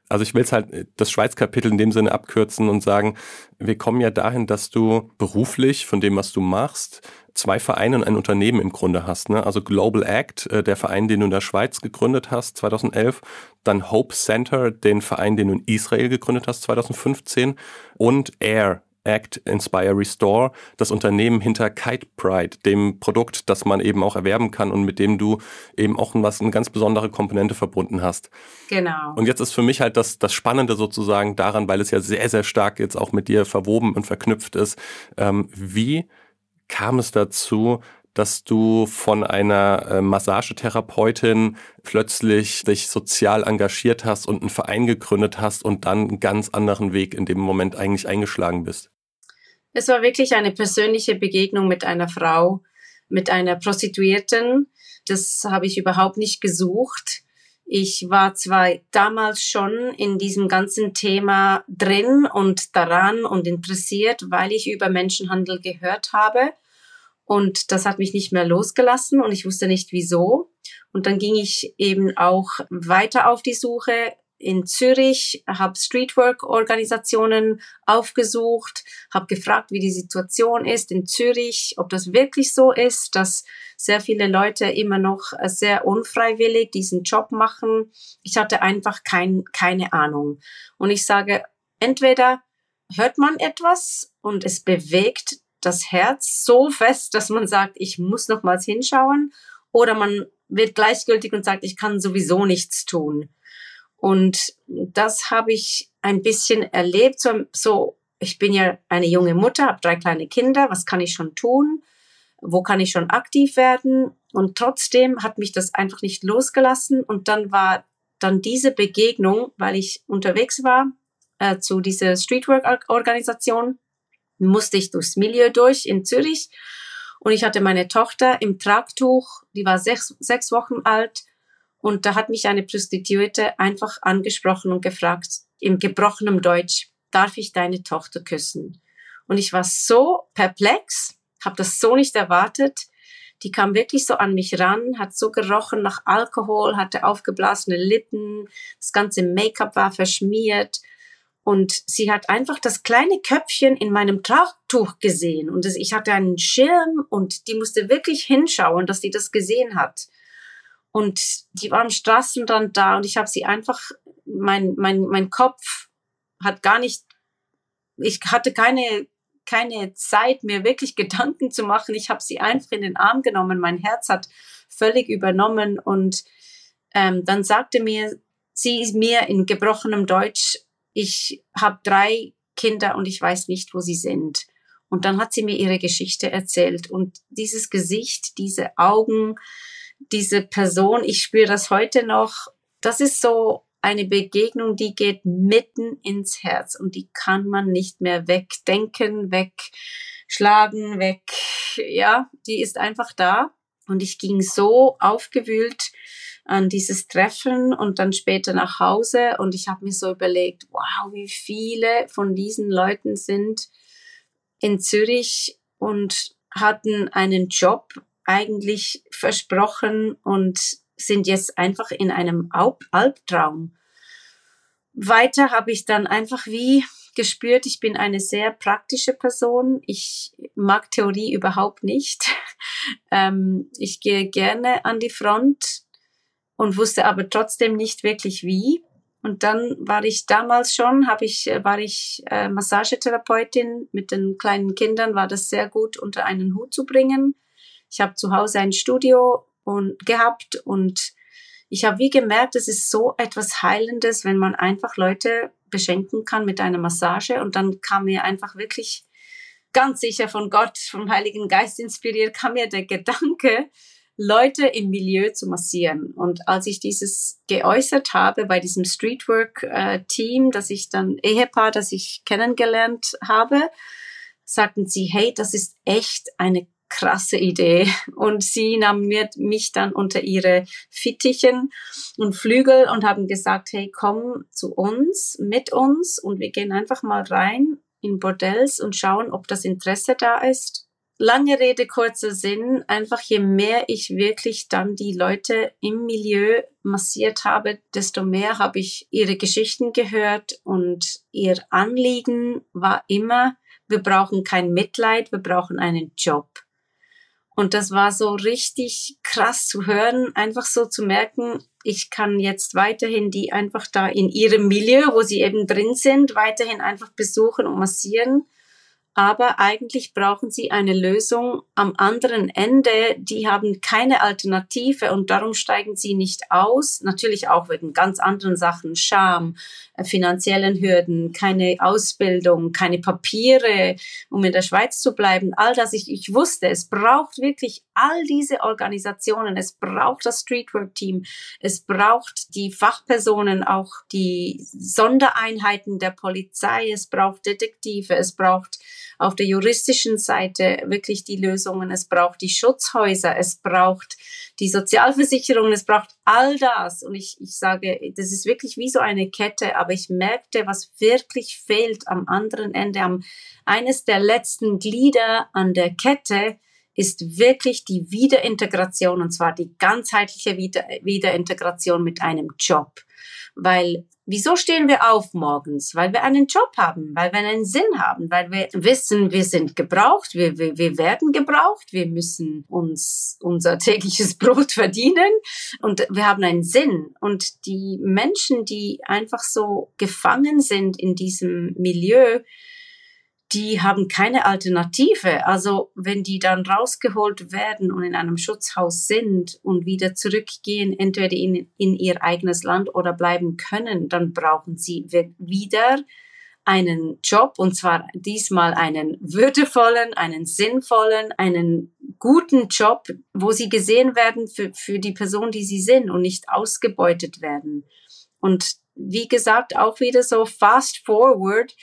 Also ich will es halt äh, das Schweiz-Kapitel in dem Sinne abkürzen und sagen, wir kommen ja dahin, dass du beruflich von dem, was du machst, zwei Vereine und ein Unternehmen im Grunde hast. Ne? Also Global Act, äh, der Verein, den du in der Schweiz gegründet hast, 2011. Dann Hope Center, den Verein, den du in Israel gegründet hast, 2015. Und Air, Act, Inspire, Restore, das Unternehmen hinter Kite Pride, dem Produkt, das man eben auch erwerben kann und mit dem du eben auch was, eine ganz besondere Komponente verbunden hast. Genau. Und jetzt ist für mich halt das, das Spannende sozusagen daran, weil es ja sehr, sehr stark jetzt auch mit dir verwoben und verknüpft ist, ähm, wie kam es dazu, dass du von einer äh, Massagetherapeutin plötzlich dich sozial engagiert hast und einen Verein gegründet hast und dann einen ganz anderen Weg in dem Moment eigentlich eingeschlagen bist? Es war wirklich eine persönliche Begegnung mit einer Frau, mit einer Prostituierten. Das habe ich überhaupt nicht gesucht. Ich war zwar damals schon in diesem ganzen Thema drin und daran und interessiert, weil ich über Menschenhandel gehört habe. Und das hat mich nicht mehr losgelassen und ich wusste nicht wieso. Und dann ging ich eben auch weiter auf die Suche in Zürich, habe Streetwork-Organisationen aufgesucht, habe gefragt, wie die Situation ist in Zürich, ob das wirklich so ist, dass sehr viele Leute immer noch sehr unfreiwillig diesen Job machen. Ich hatte einfach kein, keine Ahnung. Und ich sage, entweder hört man etwas und es bewegt das Herz so fest, dass man sagt, ich muss nochmals hinschauen, oder man wird gleichgültig und sagt, ich kann sowieso nichts tun. Und das habe ich ein bisschen erlebt. So, so, ich bin ja eine junge Mutter, habe drei kleine Kinder. Was kann ich schon tun? Wo kann ich schon aktiv werden? Und trotzdem hat mich das einfach nicht losgelassen. Und dann war dann diese Begegnung, weil ich unterwegs war äh, zu dieser Streetwork-Organisation, musste ich durchs Milieu durch in Zürich. Und ich hatte meine Tochter im Tragtuch, die war sechs, sechs Wochen alt und da hat mich eine Prostituierte einfach angesprochen und gefragt, im gebrochenen Deutsch, darf ich deine Tochter küssen? Und ich war so perplex, habe das so nicht erwartet. Die kam wirklich so an mich ran, hat so gerochen nach Alkohol, hatte aufgeblasene Lippen, das ganze Make-up war verschmiert. Und sie hat einfach das kleine Köpfchen in meinem Tragtuch gesehen. Und ich hatte einen Schirm und die musste wirklich hinschauen, dass sie das gesehen hat. Und die war am Straßenrand da und ich habe sie einfach, mein, mein, mein Kopf hat gar nicht, ich hatte keine, keine Zeit, mir wirklich Gedanken zu machen. Ich habe sie einfach in den Arm genommen. Mein Herz hat völlig übernommen und ähm, dann sagte mir sie mir in gebrochenem Deutsch, ich habe drei Kinder und ich weiß nicht, wo sie sind. Und dann hat sie mir ihre Geschichte erzählt und dieses Gesicht, diese Augen, diese Person, ich spüre das heute noch, das ist so eine Begegnung, die geht mitten ins Herz und die kann man nicht mehr wegdenken, wegschlagen, weg, ja, die ist einfach da. Und ich ging so aufgewühlt an dieses Treffen und dann später nach Hause und ich habe mir so überlegt, wow, wie viele von diesen Leuten sind in Zürich und hatten einen Job eigentlich versprochen und sind jetzt einfach in einem Albtraum. Weiter habe ich dann einfach wie gespürt, ich bin eine sehr praktische Person. Ich mag Theorie überhaupt nicht. ähm, ich gehe gerne an die Front und wusste aber trotzdem nicht wirklich wie. Und dann war ich damals schon, habe ich, war ich äh, Massagetherapeutin mit den kleinen Kindern, war das sehr gut unter einen Hut zu bringen. Ich habe zu Hause ein Studio und gehabt und ich habe wie gemerkt, es ist so etwas Heilendes, wenn man einfach Leute beschenken kann mit einer Massage. Und dann kam mir einfach wirklich ganz sicher von Gott, vom Heiligen Geist inspiriert, kam mir der Gedanke, Leute im Milieu zu massieren. Und als ich dieses geäußert habe bei diesem Streetwork-Team, äh, das ich dann, Ehepaar, das ich kennengelernt habe, sagten sie, hey, das ist echt eine krasse Idee. Und sie nahmen mich dann unter ihre Fittichen und Flügel und haben gesagt, hey, komm zu uns, mit uns und wir gehen einfach mal rein in Bordells und schauen, ob das Interesse da ist. Lange Rede, kurzer Sinn. Einfach je mehr ich wirklich dann die Leute im Milieu massiert habe, desto mehr habe ich ihre Geschichten gehört und ihr Anliegen war immer, wir brauchen kein Mitleid, wir brauchen einen Job. Und das war so richtig krass zu hören, einfach so zu merken, ich kann jetzt weiterhin die einfach da in ihrem Milieu, wo sie eben drin sind, weiterhin einfach besuchen und massieren aber eigentlich brauchen sie eine Lösung am anderen Ende. Die haben keine Alternative und darum steigen sie nicht aus. Natürlich auch wegen ganz anderen Sachen, Scham, finanziellen Hürden, keine Ausbildung, keine Papiere, um in der Schweiz zu bleiben. All das, ich, ich wusste, es braucht wirklich all diese Organisationen. Es braucht das Streetwork-Team. Es braucht die Fachpersonen, auch die Sondereinheiten der Polizei. Es braucht Detektive. Es braucht auf der juristischen Seite wirklich die Lösungen. Es braucht die Schutzhäuser, es braucht die Sozialversicherung, es braucht all das. Und ich, ich sage, das ist wirklich wie so eine Kette, aber ich merkte, was wirklich fehlt am anderen Ende, am eines der letzten Glieder an der Kette ist wirklich die Wiederintegration und zwar die ganzheitliche Wiederintegration mit einem Job. Weil Wieso stehen wir auf morgens? Weil wir einen Job haben, weil wir einen Sinn haben, weil wir wissen, wir sind gebraucht, wir, wir, wir werden gebraucht, wir müssen uns unser tägliches Brot verdienen und wir haben einen Sinn. Und die Menschen, die einfach so gefangen sind in diesem Milieu, die haben keine Alternative. Also wenn die dann rausgeholt werden und in einem Schutzhaus sind und wieder zurückgehen, entweder in, in ihr eigenes Land oder bleiben können, dann brauchen sie wieder einen Job und zwar diesmal einen würdevollen, einen sinnvollen, einen guten Job, wo sie gesehen werden für, für die Person, die sie sind und nicht ausgebeutet werden. Und wie gesagt, auch wieder so fast forward,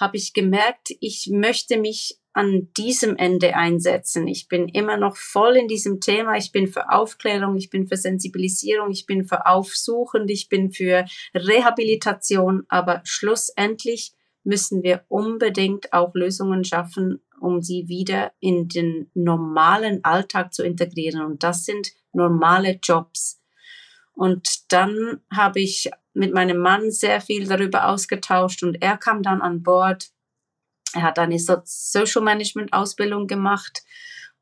habe ich gemerkt, ich möchte mich an diesem Ende einsetzen. Ich bin immer noch voll in diesem Thema. Ich bin für Aufklärung, ich bin für Sensibilisierung, ich bin für Aufsuchend, ich bin für Rehabilitation. Aber schlussendlich müssen wir unbedingt auch Lösungen schaffen, um sie wieder in den normalen Alltag zu integrieren. Und das sind normale Jobs. Und dann habe ich mit meinem Mann sehr viel darüber ausgetauscht und er kam dann an Bord. Er hat eine Social Management Ausbildung gemacht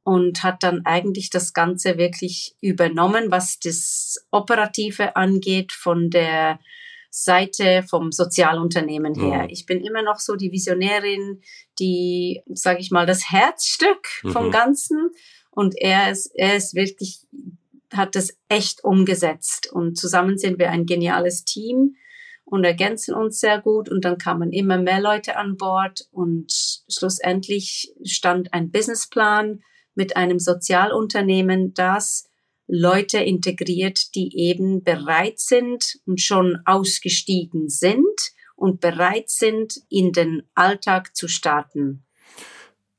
und hat dann eigentlich das Ganze wirklich übernommen, was das Operative angeht von der Seite vom Sozialunternehmen her. Mhm. Ich bin immer noch so die Visionärin, die, sage ich mal, das Herzstück mhm. vom Ganzen. Und er ist, er ist wirklich hat das echt umgesetzt. Und zusammen sind wir ein geniales Team und ergänzen uns sehr gut. Und dann kamen immer mehr Leute an Bord und schlussendlich stand ein Businessplan mit einem Sozialunternehmen, das Leute integriert, die eben bereit sind und schon ausgestiegen sind und bereit sind, in den Alltag zu starten.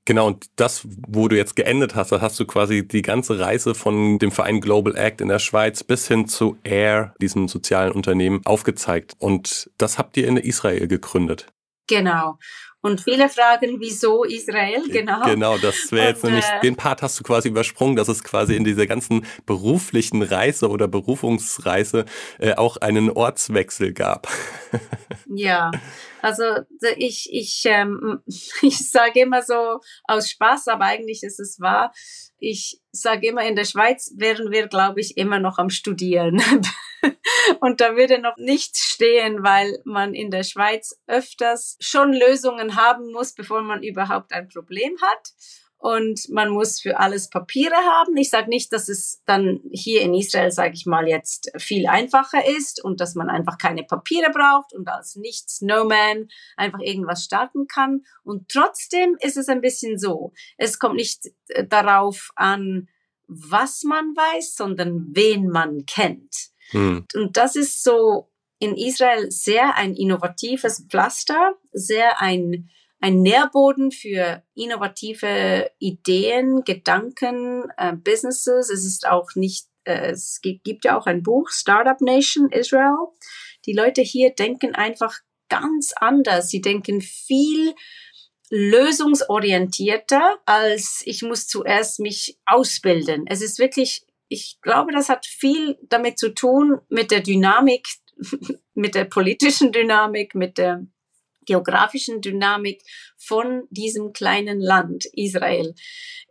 Genau, und das, wo du jetzt geendet hast, da hast du quasi die ganze Reise von dem Verein Global Act in der Schweiz bis hin zu AIR, diesem sozialen Unternehmen, aufgezeigt. Und das habt ihr in Israel gegründet. Genau. Und viele fragen, wieso Israel? Genau. Genau, das wäre jetzt nämlich, äh, den Part hast du quasi übersprungen, dass es quasi in dieser ganzen beruflichen Reise oder Berufungsreise äh, auch einen Ortswechsel gab. ja, also ich, ich, ähm, ich sage immer so aus Spaß, aber eigentlich ist es wahr. Ich sage immer, in der Schweiz wären wir, glaube ich, immer noch am Studieren. Und da würde noch nichts stehen, weil man in der Schweiz öfters schon Lösungen haben muss, bevor man überhaupt ein Problem hat. und man muss für alles Papiere haben. Ich sage nicht, dass es dann hier in Israel, sage ich mal, jetzt viel einfacher ist und dass man einfach keine Papiere braucht und als Nicht-Snowman einfach irgendwas starten kann. Und trotzdem ist es ein bisschen so. Es kommt nicht äh, darauf an, was man weiß, sondern wen man kennt. Hm. Und das ist so in Israel sehr ein innovatives Pflaster, sehr ein ein Nährboden für innovative Ideen, Gedanken, äh, Businesses. Es ist auch nicht, äh, es gibt ja auch ein Buch, Startup Nation Israel. Die Leute hier denken einfach ganz anders. Sie denken viel lösungsorientierter als ich muss zuerst mich ausbilden. Es ist wirklich, ich glaube, das hat viel damit zu tun mit der Dynamik, mit der politischen Dynamik, mit der geografischen Dynamik von diesem kleinen Land Israel.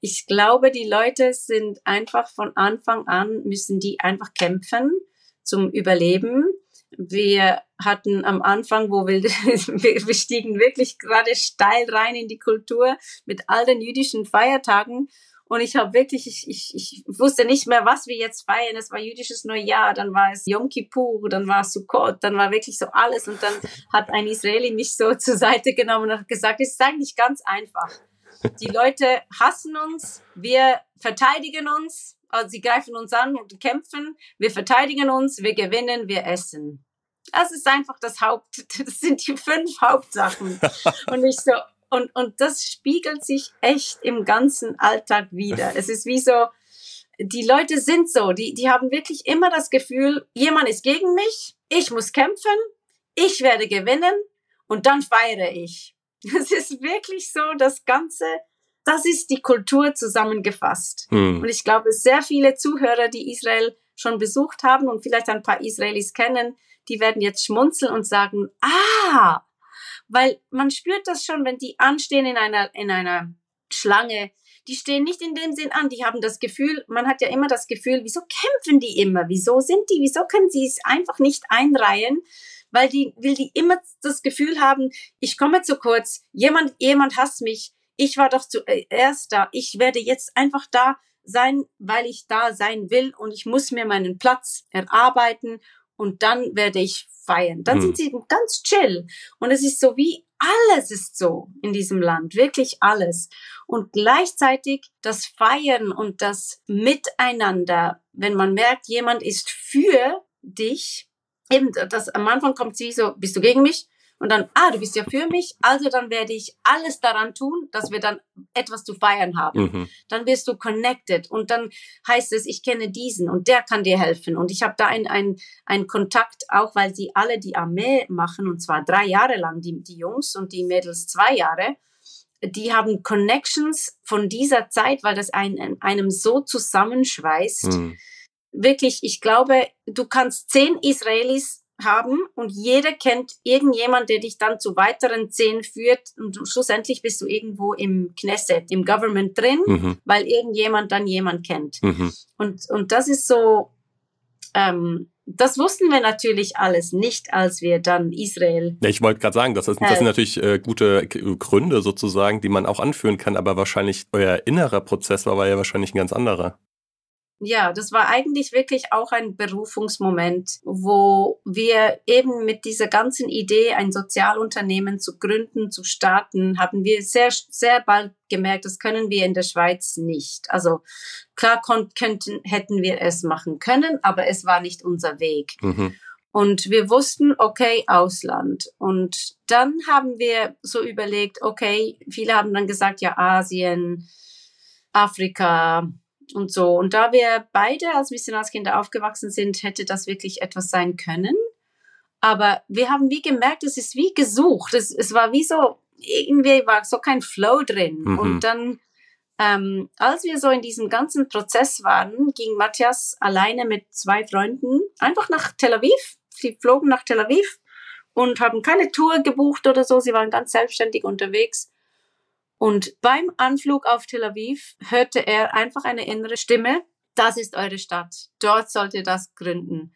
Ich glaube, die Leute sind einfach von Anfang an, müssen die einfach kämpfen zum Überleben. Wir hatten am Anfang, wo wir, wir stiegen wirklich gerade steil rein in die Kultur mit all den jüdischen Feiertagen und ich habe wirklich, ich, ich, ich wusste nicht mehr, was wir jetzt feiern. Es war jüdisches Neujahr, dann war es Yom Kippur, dann war es Sukkot, dann war wirklich so alles. Und dann hat ein Israeli mich so zur Seite genommen und hat gesagt, es ist eigentlich ganz einfach. Die Leute hassen uns, wir verteidigen uns, also sie greifen uns an und kämpfen, wir verteidigen uns, wir gewinnen, wir essen. Das ist einfach das Haupt, das sind die fünf Hauptsachen. Und ich so, und, und das spiegelt sich echt im ganzen Alltag wieder. Es ist wie so, die Leute sind so, die, die haben wirklich immer das Gefühl, jemand ist gegen mich, ich muss kämpfen, ich werde gewinnen und dann feiere ich. Es ist wirklich so, das Ganze, das ist die Kultur zusammengefasst. Hm. Und ich glaube, sehr viele Zuhörer, die Israel schon besucht haben und vielleicht ein paar Israelis kennen, die werden jetzt schmunzeln und sagen, ah, weil man spürt das schon, wenn die anstehen in einer, in einer Schlange. Die stehen nicht in dem Sinn an, die haben das Gefühl, man hat ja immer das Gefühl, wieso kämpfen die immer? Wieso sind die? Wieso können sie es einfach nicht einreihen? Weil die, will die immer das Gefühl haben, ich komme zu kurz, jemand, jemand hasst mich, ich war doch zuerst da, ich werde jetzt einfach da sein, weil ich da sein will und ich muss mir meinen Platz erarbeiten und dann werde ich feiern. Dann hm. sind sie ganz chill. Und es ist so wie alles ist so in diesem Land, wirklich alles. Und gleichzeitig das Feiern und das Miteinander, wenn man merkt, jemand ist für dich, eben das am Anfang kommt sie so, bist du gegen mich? Und dann, ah, du bist ja für mich, also dann werde ich alles daran tun, dass wir dann etwas zu feiern haben. Mhm. Dann wirst du connected und dann heißt es, ich kenne diesen und der kann dir helfen und ich habe da einen ein, Kontakt, auch weil sie alle die Armee machen und zwar drei Jahre lang, die, die Jungs und die Mädels zwei Jahre. Die haben Connections von dieser Zeit, weil das einen, einem so zusammenschweißt. Mhm. Wirklich, ich glaube, du kannst zehn Israelis haben und jeder kennt irgendjemand, der dich dann zu weiteren zehn führt und schlussendlich bist du irgendwo im Knesset, im Government drin, mhm. weil irgendjemand dann jemand kennt. Mhm. Und, und das ist so, ähm, das wussten wir natürlich alles nicht, als wir dann Israel. Ja, ich wollte gerade sagen, das, ist, das sind äh, natürlich äh, gute Gründe sozusagen, die man auch anführen kann, aber wahrscheinlich euer innerer Prozess war, war ja wahrscheinlich ein ganz anderer. Ja, das war eigentlich wirklich auch ein Berufungsmoment, wo wir eben mit dieser ganzen Idee, ein Sozialunternehmen zu gründen, zu starten, haben wir sehr, sehr bald gemerkt, das können wir in der Schweiz nicht. Also klar könnten, hätten wir es machen können, aber es war nicht unser Weg. Mhm. Und wir wussten, okay, Ausland. Und dann haben wir so überlegt, okay, viele haben dann gesagt, ja, Asien, Afrika, und so. Und da wir beide als Missionarskinder aufgewachsen sind, hätte das wirklich etwas sein können. Aber wir haben wie gemerkt, es ist wie gesucht. Es, es war wie so, irgendwie war so kein Flow drin. Mhm. Und dann, ähm, als wir so in diesem ganzen Prozess waren, ging Matthias alleine mit zwei Freunden einfach nach Tel Aviv. Sie flogen nach Tel Aviv und haben keine Tour gebucht oder so. Sie waren ganz selbstständig unterwegs. Und beim Anflug auf Tel Aviv hörte er einfach eine innere Stimme, das ist eure Stadt, dort sollt ihr das gründen.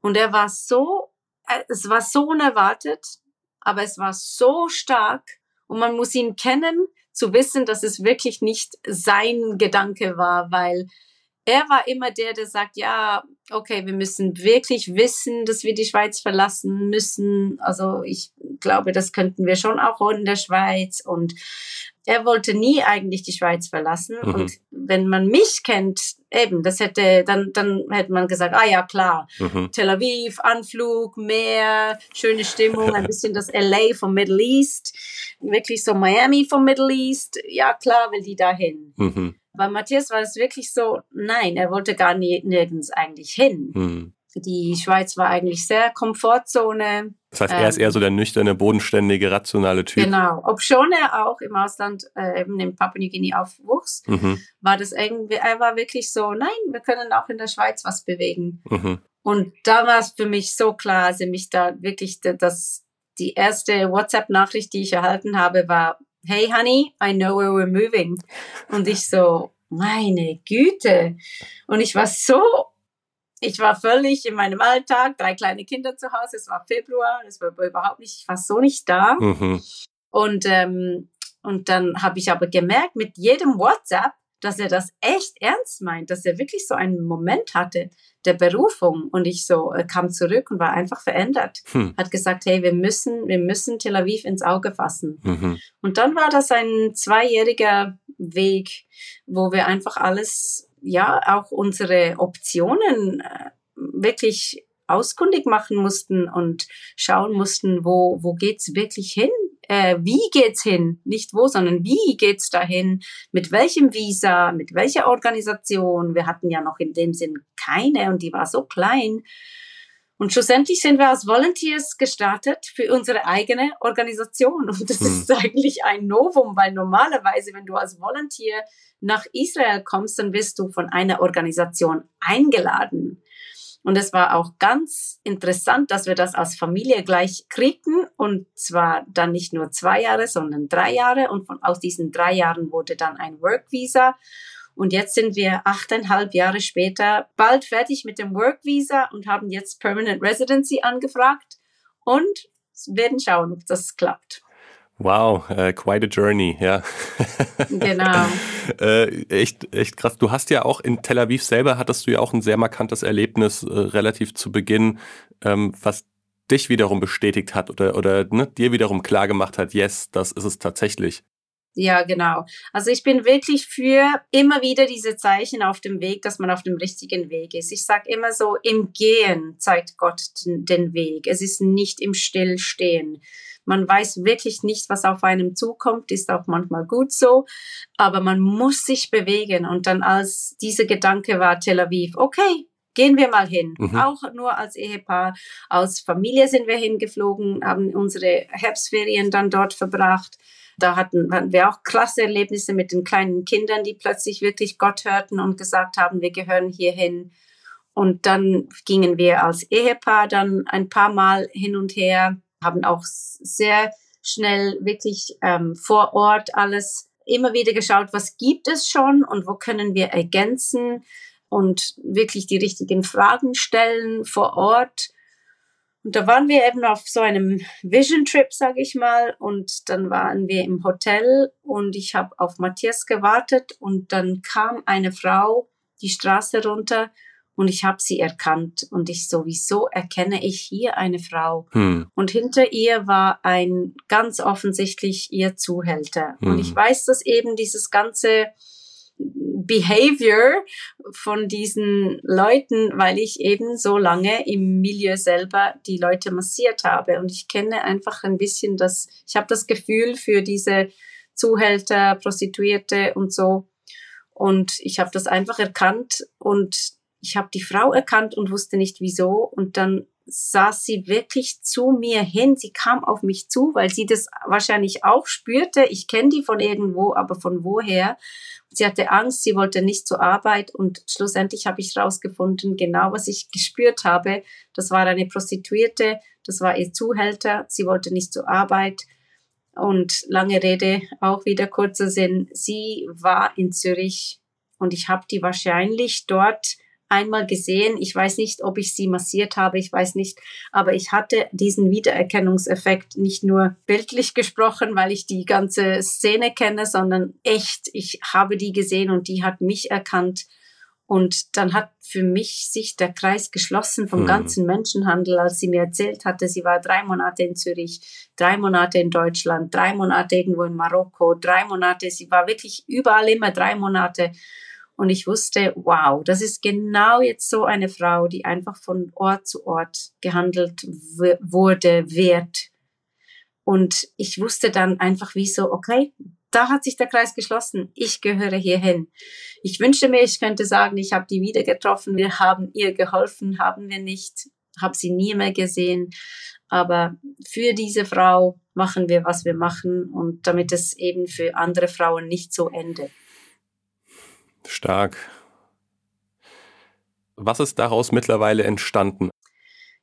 Und er war so, äh, es war so unerwartet, aber es war so stark und man muss ihn kennen, zu wissen, dass es wirklich nicht sein Gedanke war, weil er war immer der, der sagt, ja, okay, wir müssen wirklich wissen, dass wir die Schweiz verlassen müssen. Also ich glaube, das könnten wir schon auch in der Schweiz. Und er wollte nie eigentlich die Schweiz verlassen. Mhm. Und wenn man mich kennt, eben, das hätte, dann, dann hätte man gesagt, ah ja, klar, mhm. Tel Aviv, Anflug, Meer, schöne Stimmung, ein bisschen das LA vom Middle East, wirklich so Miami vom Middle East. Ja, klar, will die dahin. Mhm. Bei Matthias war es wirklich so, nein, er wollte gar nie, nirgends eigentlich hin. Mhm. Die Schweiz war eigentlich sehr Komfortzone. Das heißt, er ähm, ist eher so der nüchterne, bodenständige, rationale Typ. Genau. Ob schon er auch im Ausland, äh, eben in Papua New aufwuchs, mhm. war das irgendwie, er war wirklich so, nein, wir können auch in der Schweiz was bewegen. Mhm. Und da war es für mich so klar, also mich da wirklich, das, die erste WhatsApp-Nachricht, die ich erhalten habe, war, hey honey, I know where we're moving. Und ich so, meine Güte. Und ich war so, ich war völlig in meinem Alltag, drei kleine Kinder zu Hause, es war Februar, es war überhaupt nicht, ich war so nicht da. Mhm. Und, ähm, und dann habe ich aber gemerkt, mit jedem WhatsApp, dass er das echt ernst meint, dass er wirklich so einen Moment hatte der Berufung und ich so äh, kam zurück und war einfach verändert. Hm. Hat gesagt, hey, wir müssen, wir müssen Tel Aviv ins Auge fassen. Mhm. Und dann war das ein zweijähriger Weg, wo wir einfach alles, ja, auch unsere Optionen äh, wirklich auskundig machen mussten und schauen mussten, wo, wo geht's wirklich hin? äh, wie geht's hin? Nicht wo, sondern wie geht's dahin? Mit welchem Visa? Mit welcher Organisation? Wir hatten ja noch in dem Sinn keine und die war so klein. Und schlussendlich sind wir als Volunteers gestartet für unsere eigene Organisation. Und das hm. ist eigentlich ein Novum, weil normalerweise, wenn du als Volunteer nach Israel kommst, dann wirst du von einer Organisation eingeladen. Und es war auch ganz interessant, dass wir das als Familie gleich kriegten. Und zwar dann nicht nur zwei Jahre, sondern drei Jahre. Und von, aus diesen drei Jahren wurde dann ein Work Visa. Und jetzt sind wir achteinhalb Jahre später bald fertig mit dem Work Visa und haben jetzt Permanent Residency angefragt und werden schauen, ob das klappt. Wow, uh, quite a journey, ja. Genau. äh, echt, echt krass. Du hast ja auch in Tel Aviv selber hattest du ja auch ein sehr markantes Erlebnis äh, relativ zu Beginn, ähm, was dich wiederum bestätigt hat oder, oder ne, dir wiederum klar gemacht hat, yes, das ist es tatsächlich. Ja, genau. Also ich bin wirklich für immer wieder diese Zeichen auf dem Weg, dass man auf dem richtigen Weg ist. Ich sage immer so, im Gehen zeigt Gott den, den Weg. Es ist nicht im Stillstehen. Man weiß wirklich nicht, was auf einem zukommt, ist auch manchmal gut so, aber man muss sich bewegen. Und dann als dieser Gedanke war Tel Aviv, okay, gehen wir mal hin. Mhm. Auch nur als Ehepaar, als Familie sind wir hingeflogen, haben unsere Herbstferien dann dort verbracht. Da hatten, hatten wir auch klasse Erlebnisse mit den kleinen Kindern, die plötzlich wirklich Gott hörten und gesagt haben, wir gehören hierhin. Und dann gingen wir als Ehepaar dann ein paar Mal hin und her haben auch sehr schnell wirklich ähm, vor Ort alles immer wieder geschaut, was gibt es schon und wo können wir ergänzen und wirklich die richtigen Fragen stellen vor Ort. Und da waren wir eben auf so einem Vision Trip, sage ich mal, und dann waren wir im Hotel und ich habe auf Matthias gewartet. Und dann kam eine Frau die Straße runter und ich habe sie erkannt. Und ich sowieso erkenne ich hier eine Frau? Hm. und hinter ihr war ein ganz offensichtlich ihr Zuhälter. Hm. und ich weiß, dass eben dieses ganze Behavior von diesen Leuten, weil ich eben so lange im Milieu selber die Leute massiert habe und ich kenne einfach ein bisschen das, ich habe das Gefühl für diese Zuhälter, Prostituierte und so und ich habe das einfach erkannt und ich habe die Frau erkannt und wusste nicht wieso. Und dann saß sie wirklich zu mir hin. Sie kam auf mich zu, weil sie das wahrscheinlich auch spürte. Ich kenne die von irgendwo, aber von woher? Sie hatte Angst, sie wollte nicht zur Arbeit und schlussendlich habe ich herausgefunden, genau was ich gespürt habe. Das war eine Prostituierte, das war ihr Zuhälter, sie wollte nicht zur Arbeit. Und lange Rede, auch wieder kurzer Sinn, sie war in Zürich und ich habe die wahrscheinlich dort einmal gesehen. Ich weiß nicht, ob ich sie massiert habe, ich weiß nicht, aber ich hatte diesen Wiedererkennungseffekt nicht nur bildlich gesprochen, weil ich die ganze Szene kenne, sondern echt, ich habe die gesehen und die hat mich erkannt. Und dann hat für mich sich der Kreis geschlossen vom hm. ganzen Menschenhandel, als sie mir erzählt hatte, sie war drei Monate in Zürich, drei Monate in Deutschland, drei Monate irgendwo in Marokko, drei Monate, sie war wirklich überall immer drei Monate. Und ich wusste, wow, das ist genau jetzt so eine Frau, die einfach von Ort zu Ort gehandelt wurde, wird. Und ich wusste dann einfach wie so, okay, da hat sich der Kreis geschlossen. Ich gehöre hierhin. Ich wünschte mir, ich könnte sagen, ich habe die wieder getroffen, wir haben ihr geholfen, haben wir nicht, habe sie nie mehr gesehen. Aber für diese Frau machen wir, was wir machen und damit es eben für andere Frauen nicht so endet. Stark. Was ist daraus mittlerweile entstanden?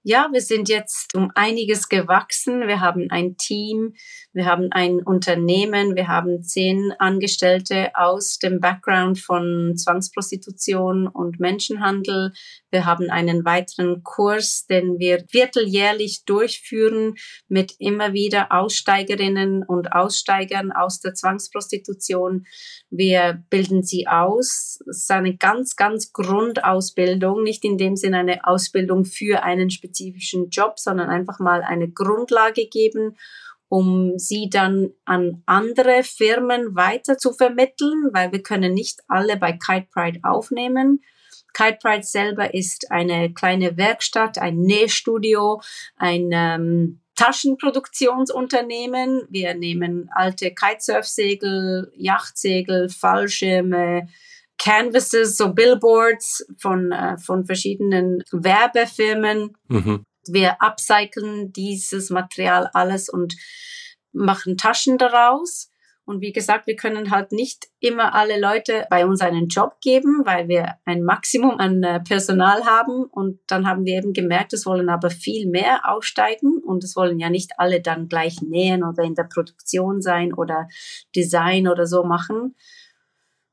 Ja, wir sind jetzt um einiges gewachsen. Wir haben ein Team, wir haben ein Unternehmen, wir haben zehn Angestellte aus dem Background von Zwangsprostitution und Menschenhandel. Wir haben einen weiteren Kurs, den wir vierteljährlich durchführen mit immer wieder Aussteigerinnen und Aussteigern aus der Zwangsprostitution. Wir bilden sie aus. Es ist eine ganz, ganz Grundausbildung, nicht in dem Sinne eine Ausbildung für einen spezifischen Job, sondern einfach mal eine Grundlage geben um sie dann an andere Firmen weiter zu vermitteln, weil wir können nicht alle bei Kite Pride aufnehmen. Kite Pride selber ist eine kleine Werkstatt, ein Nähstudio, ein ähm, Taschenproduktionsunternehmen. Wir nehmen alte Kitesurfsegel, Yachtsegel, Fallschirme, Canvases, so Billboards von, äh, von verschiedenen Werbefirmen. Mhm. Wir upcyclen dieses Material alles und machen Taschen daraus. Und wie gesagt, wir können halt nicht immer alle Leute bei uns einen Job geben, weil wir ein Maximum an äh, Personal haben. Und dann haben wir eben gemerkt, es wollen aber viel mehr aussteigen und es wollen ja nicht alle dann gleich nähen oder in der Produktion sein oder Design oder so machen.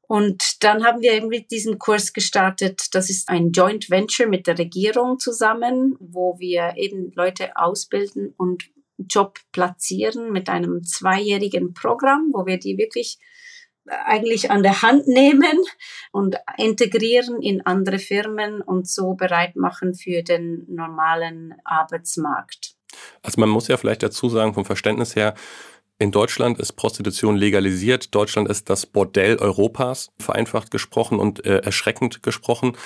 Und dann haben wir irgendwie diesen Kurs gestartet. Das ist ein Joint Venture mit der Regierung zusammen, wo wir eben Leute ausbilden und Job platzieren mit einem zweijährigen Programm, wo wir die wirklich äh, eigentlich an der Hand nehmen und integrieren in andere Firmen und so bereit machen für den normalen Arbeitsmarkt. Also man muss ja vielleicht dazu sagen, vom Verständnis her, in Deutschland ist Prostitution legalisiert. Deutschland ist das Bordell Europas, vereinfacht gesprochen und äh, erschreckend gesprochen.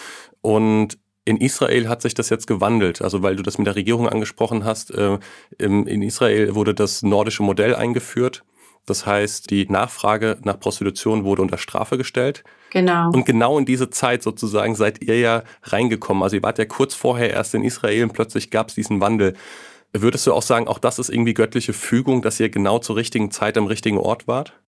Und in Israel hat sich das jetzt gewandelt, also weil du das mit der Regierung angesprochen hast. Äh, in Israel wurde das nordische Modell eingeführt. Das heißt, die Nachfrage nach Prostitution wurde unter Strafe gestellt. Genau. Und genau in diese Zeit sozusagen seid ihr ja reingekommen. Also ihr wart ja kurz vorher erst in Israel und plötzlich gab es diesen Wandel. Würdest du auch sagen, auch das ist irgendwie göttliche Fügung, dass ihr genau zur richtigen Zeit am richtigen Ort wart?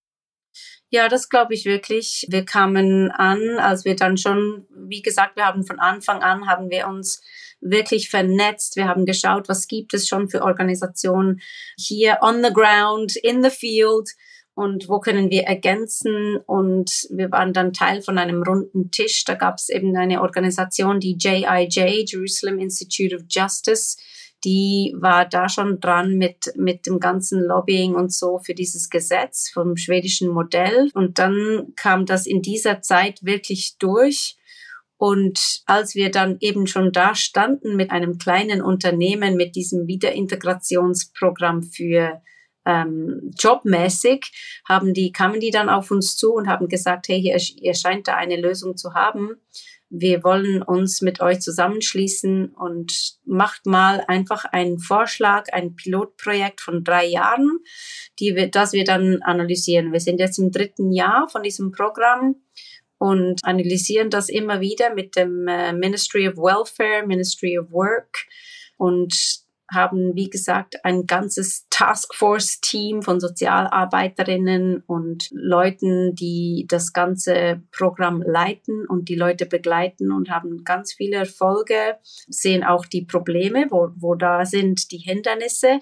Ja, das glaube ich wirklich. Wir kamen an, als wir dann schon, wie gesagt, wir haben von Anfang an, haben wir uns wirklich vernetzt. Wir haben geschaut, was gibt es schon für Organisationen hier on the ground, in the field und wo können wir ergänzen. Und wir waren dann Teil von einem runden Tisch. Da gab es eben eine Organisation, die JIJ, Jerusalem Institute of Justice, die war da schon dran mit, mit dem ganzen Lobbying und so für dieses Gesetz vom schwedischen Modell. Und dann kam das in dieser Zeit wirklich durch. Und als wir dann eben schon da standen mit einem kleinen Unternehmen, mit diesem Wiederintegrationsprogramm für ähm, jobmäßig, haben die, kamen die dann auf uns zu und haben gesagt, hey, hier, ihr scheint da eine Lösung zu haben wir wollen uns mit euch zusammenschließen und macht mal einfach einen Vorschlag, ein Pilotprojekt von drei Jahren, die wir, das wir dann analysieren. Wir sind jetzt im dritten Jahr von diesem Programm und analysieren das immer wieder mit dem äh, Ministry of Welfare, Ministry of Work und haben, wie gesagt, ein ganzes Taskforce-Team von Sozialarbeiterinnen und Leuten, die das ganze Programm leiten und die Leute begleiten und haben ganz viele Erfolge, sehen auch die Probleme, wo, wo da sind die Hindernisse,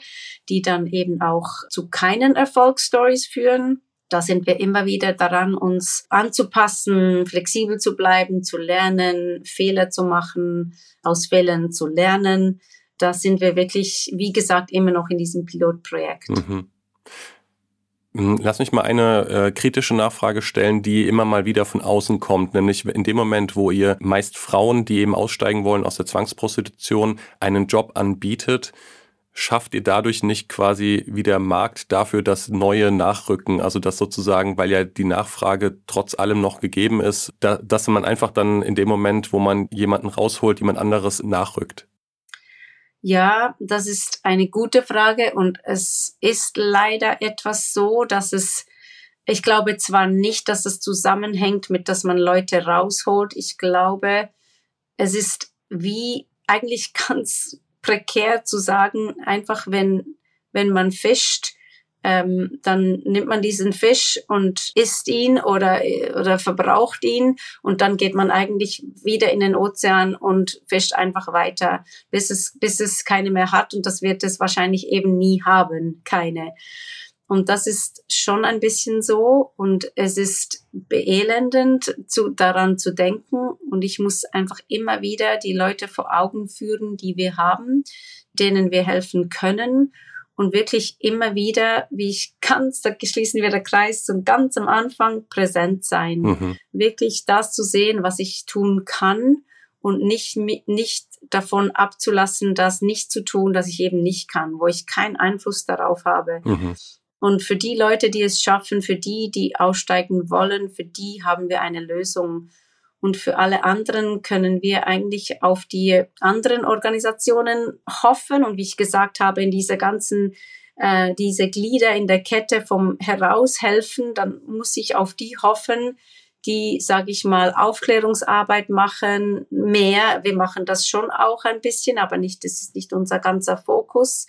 die dann eben auch zu keinen Erfolgsstories führen. da sind wir immer wieder daran, uns anzupassen, flexibel zu bleiben, zu lernen, Fehler zu machen, aus Fehlern zu lernen. Da sind wir wirklich, wie gesagt, immer noch in diesem Pilotprojekt. Mhm. Hm, lass mich mal eine äh, kritische Nachfrage stellen, die immer mal wieder von außen kommt, nämlich in dem Moment, wo ihr meist Frauen, die eben aussteigen wollen aus der Zwangsprostitution, einen Job anbietet, schafft ihr dadurch nicht quasi wieder Markt dafür, dass neue nachrücken? Also dass sozusagen, weil ja die Nachfrage trotz allem noch gegeben ist, da, dass man einfach dann in dem Moment, wo man jemanden rausholt, jemand anderes nachrückt. Ja, das ist eine gute Frage und es ist leider etwas so, dass es, ich glaube zwar nicht, dass es zusammenhängt mit, dass man Leute rausholt. Ich glaube, es ist wie eigentlich ganz prekär zu sagen, einfach wenn, wenn man fischt, ähm, dann nimmt man diesen Fisch und isst ihn oder, oder verbraucht ihn und dann geht man eigentlich wieder in den Ozean und fischt einfach weiter, bis es, bis es keine mehr hat und das wird es wahrscheinlich eben nie haben, keine. Und das ist schon ein bisschen so und es ist beelendend, zu, daran zu denken. Und ich muss einfach immer wieder die Leute vor Augen führen, die wir haben, denen wir helfen können und wirklich immer wieder, wie ich ganz, da schließen wir der Kreis zum ganz am Anfang präsent sein. Mhm. Wirklich das zu sehen, was ich tun kann und nicht, nicht davon abzulassen, das nicht zu tun, das ich eben nicht kann, wo ich keinen Einfluss darauf habe. Mhm. Und für die Leute, die es schaffen, für die, die aussteigen wollen, für die haben wir eine Lösung. Und für alle anderen können wir eigentlich auf die anderen Organisationen hoffen. Und wie ich gesagt habe, in dieser ganzen, äh, diese Glieder in der Kette vom Heraushelfen, dann muss ich auf die hoffen, die, sage ich mal, Aufklärungsarbeit machen, mehr. Wir machen das schon auch ein bisschen, aber nicht, das ist nicht unser ganzer Fokus.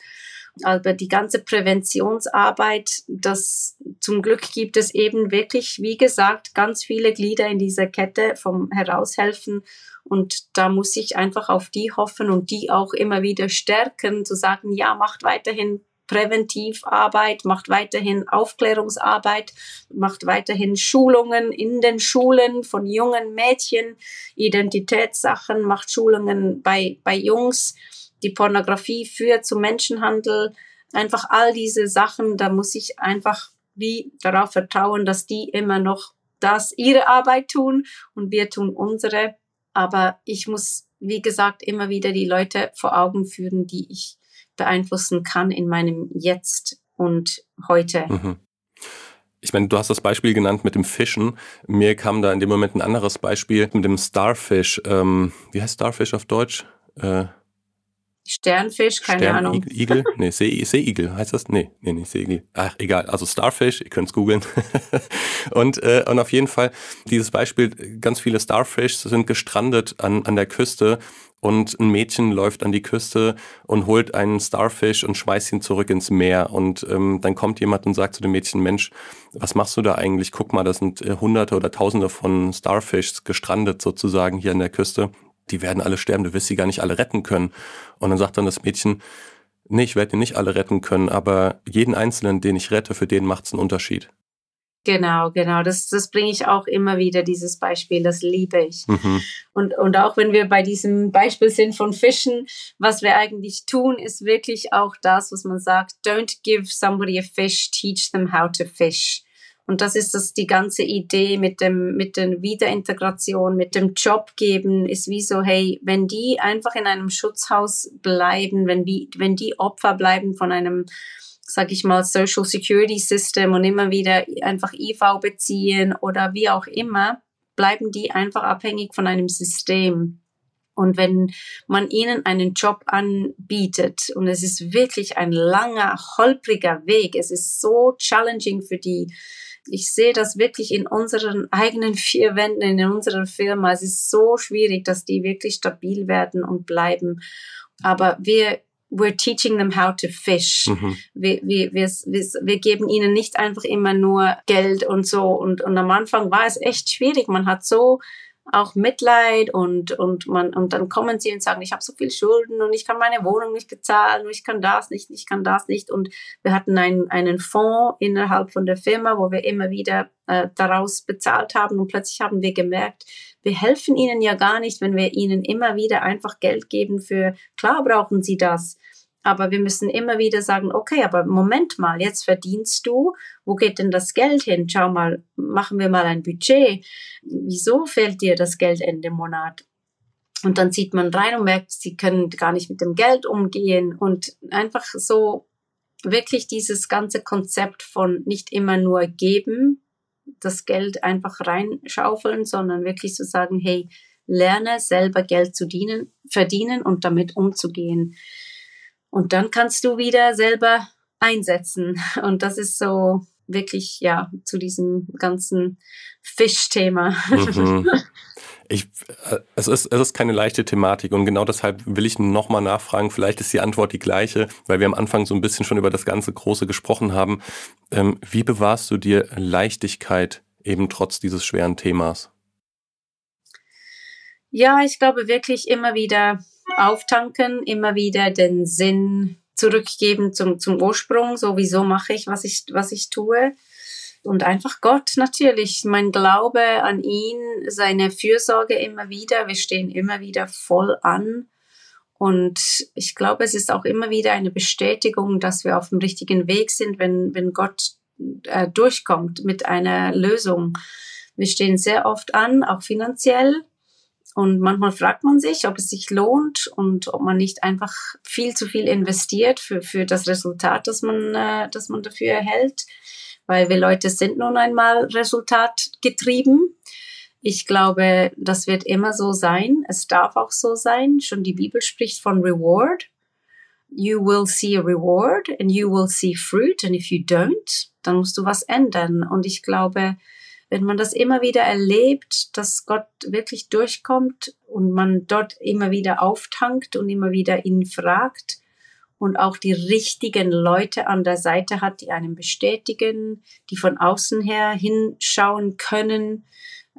Aber die ganze Präventionsarbeit, das zum Glück gibt es eben wirklich, wie gesagt, ganz viele Glieder in dieser Kette vom Heraushelfen. Und da muss ich einfach auf die hoffen und die auch immer wieder stärken, zu sagen, ja, macht weiterhin Präventivarbeit, macht weiterhin Aufklärungsarbeit, macht weiterhin Schulungen in den Schulen von jungen Mädchen, Identitätssachen, macht Schulungen bei, bei Jungs die Pornografie führt zum Menschenhandel, einfach all diese Sachen, da muss ich einfach wie darauf vertrauen, dass die immer noch das ihre Arbeit tun und wir tun unsere. Aber ich muss, wie gesagt, immer wieder die Leute vor Augen führen, die ich beeinflussen kann in meinem Jetzt und heute. Mhm. Ich meine, du hast das Beispiel genannt mit dem Fischen. Mir kam da in dem Moment ein anderes Beispiel mit dem Starfish. Ähm, wie heißt Starfish auf Deutsch? Äh, Sternfisch, keine Stern Ahnung. Igel? Nee, See, Seeigel heißt das? Nee, nee, nicht Seeigel. Ach, egal. Also Starfish, ihr könnt es googeln. und, äh, und auf jeden Fall, dieses Beispiel, ganz viele Starfish sind gestrandet an, an der Küste und ein Mädchen läuft an die Küste und holt einen Starfish und schmeißt ihn zurück ins Meer. Und ähm, dann kommt jemand und sagt zu dem Mädchen, Mensch, was machst du da eigentlich? Guck mal, da sind äh, Hunderte oder Tausende von Starfish gestrandet sozusagen hier an der Küste die werden alle sterben, du wirst sie gar nicht alle retten können. Und dann sagt dann das Mädchen, nee, ich werde die nicht alle retten können, aber jeden Einzelnen, den ich rette, für den macht es einen Unterschied. Genau, genau. Das, das bringe ich auch immer wieder, dieses Beispiel. Das liebe ich. Mhm. Und, und auch wenn wir bei diesem Beispiel sind von Fischen, was wir eigentlich tun, ist wirklich auch das, was man sagt, don't give somebody a fish, teach them how to fish. Und das ist das, die ganze Idee mit dem, mit der Wiederintegration, mit dem Job geben, ist wie so, hey, wenn die einfach in einem Schutzhaus bleiben, wenn wenn die Opfer bleiben von einem, sag ich mal, Social Security System und immer wieder einfach IV beziehen oder wie auch immer, bleiben die einfach abhängig von einem System. Und wenn man ihnen einen Job anbietet und es ist wirklich ein langer, holpriger Weg, es ist so challenging für die, ich sehe das wirklich in unseren eigenen vier Wänden, in unserer Firma. Es ist so schwierig, dass die wirklich stabil werden und bleiben. Aber wir, we're teaching them how to fish. Mhm. Wir, wir, wir, wir, geben ihnen nicht einfach immer nur Geld und so. Und, und am Anfang war es echt schwierig. Man hat so auch Mitleid und, und man, und dann kommen sie und sagen, ich habe so viel Schulden und ich kann meine Wohnung nicht bezahlen und ich kann das nicht, ich kann das nicht. Und wir hatten einen, einen Fonds innerhalb von der Firma, wo wir immer wieder äh, daraus bezahlt haben und plötzlich haben wir gemerkt, wir helfen ihnen ja gar nicht, wenn wir ihnen immer wieder einfach Geld geben für, klar brauchen sie das, aber wir müssen immer wieder sagen, okay, aber Moment mal, jetzt verdienst du, wo geht denn das Geld hin? Schau mal, machen wir mal ein Budget. Wieso fehlt dir das Geld Ende Monat? Und dann sieht man rein und merkt, sie können gar nicht mit dem Geld umgehen und einfach so wirklich dieses ganze Konzept von nicht immer nur geben, das Geld einfach reinschaufeln, sondern wirklich zu so sagen, hey, lerne selber Geld zu dienen, verdienen und damit umzugehen. Und dann kannst du wieder selber einsetzen. Und das ist so wirklich, ja, zu diesem ganzen Fischthema. Mhm. Ich, äh, es, ist, es ist keine leichte Thematik und genau deshalb will ich nochmal nachfragen, vielleicht ist die Antwort die gleiche, weil wir am Anfang so ein bisschen schon über das ganze Große gesprochen haben. Ähm, wie bewahrst du dir Leichtigkeit eben trotz dieses schweren Themas? Ja, ich glaube wirklich immer wieder auftanken, immer wieder den Sinn zurückgeben zum, zum Ursprung. Sowieso mache ich, was ich, was ich tue. Und einfach Gott natürlich, mein Glaube an ihn, seine Fürsorge immer wieder. Wir stehen immer wieder voll an. Und ich glaube, es ist auch immer wieder eine Bestätigung, dass wir auf dem richtigen Weg sind, wenn, wenn Gott äh, durchkommt mit einer Lösung. Wir stehen sehr oft an, auch finanziell. Und manchmal fragt man sich, ob es sich lohnt und ob man nicht einfach viel zu viel investiert für, für das Resultat, das man, äh, das man dafür erhält. Weil wir Leute sind nun einmal resultatgetrieben. Ich glaube, das wird immer so sein. Es darf auch so sein. Schon die Bibel spricht von Reward. You will see a reward and you will see fruit. And if you don't, dann musst du was ändern. Und ich glaube, wenn man das immer wieder erlebt, dass Gott wirklich durchkommt und man dort immer wieder auftankt und immer wieder ihn fragt und auch die richtigen Leute an der Seite hat, die einem bestätigen, die von außen her hinschauen können.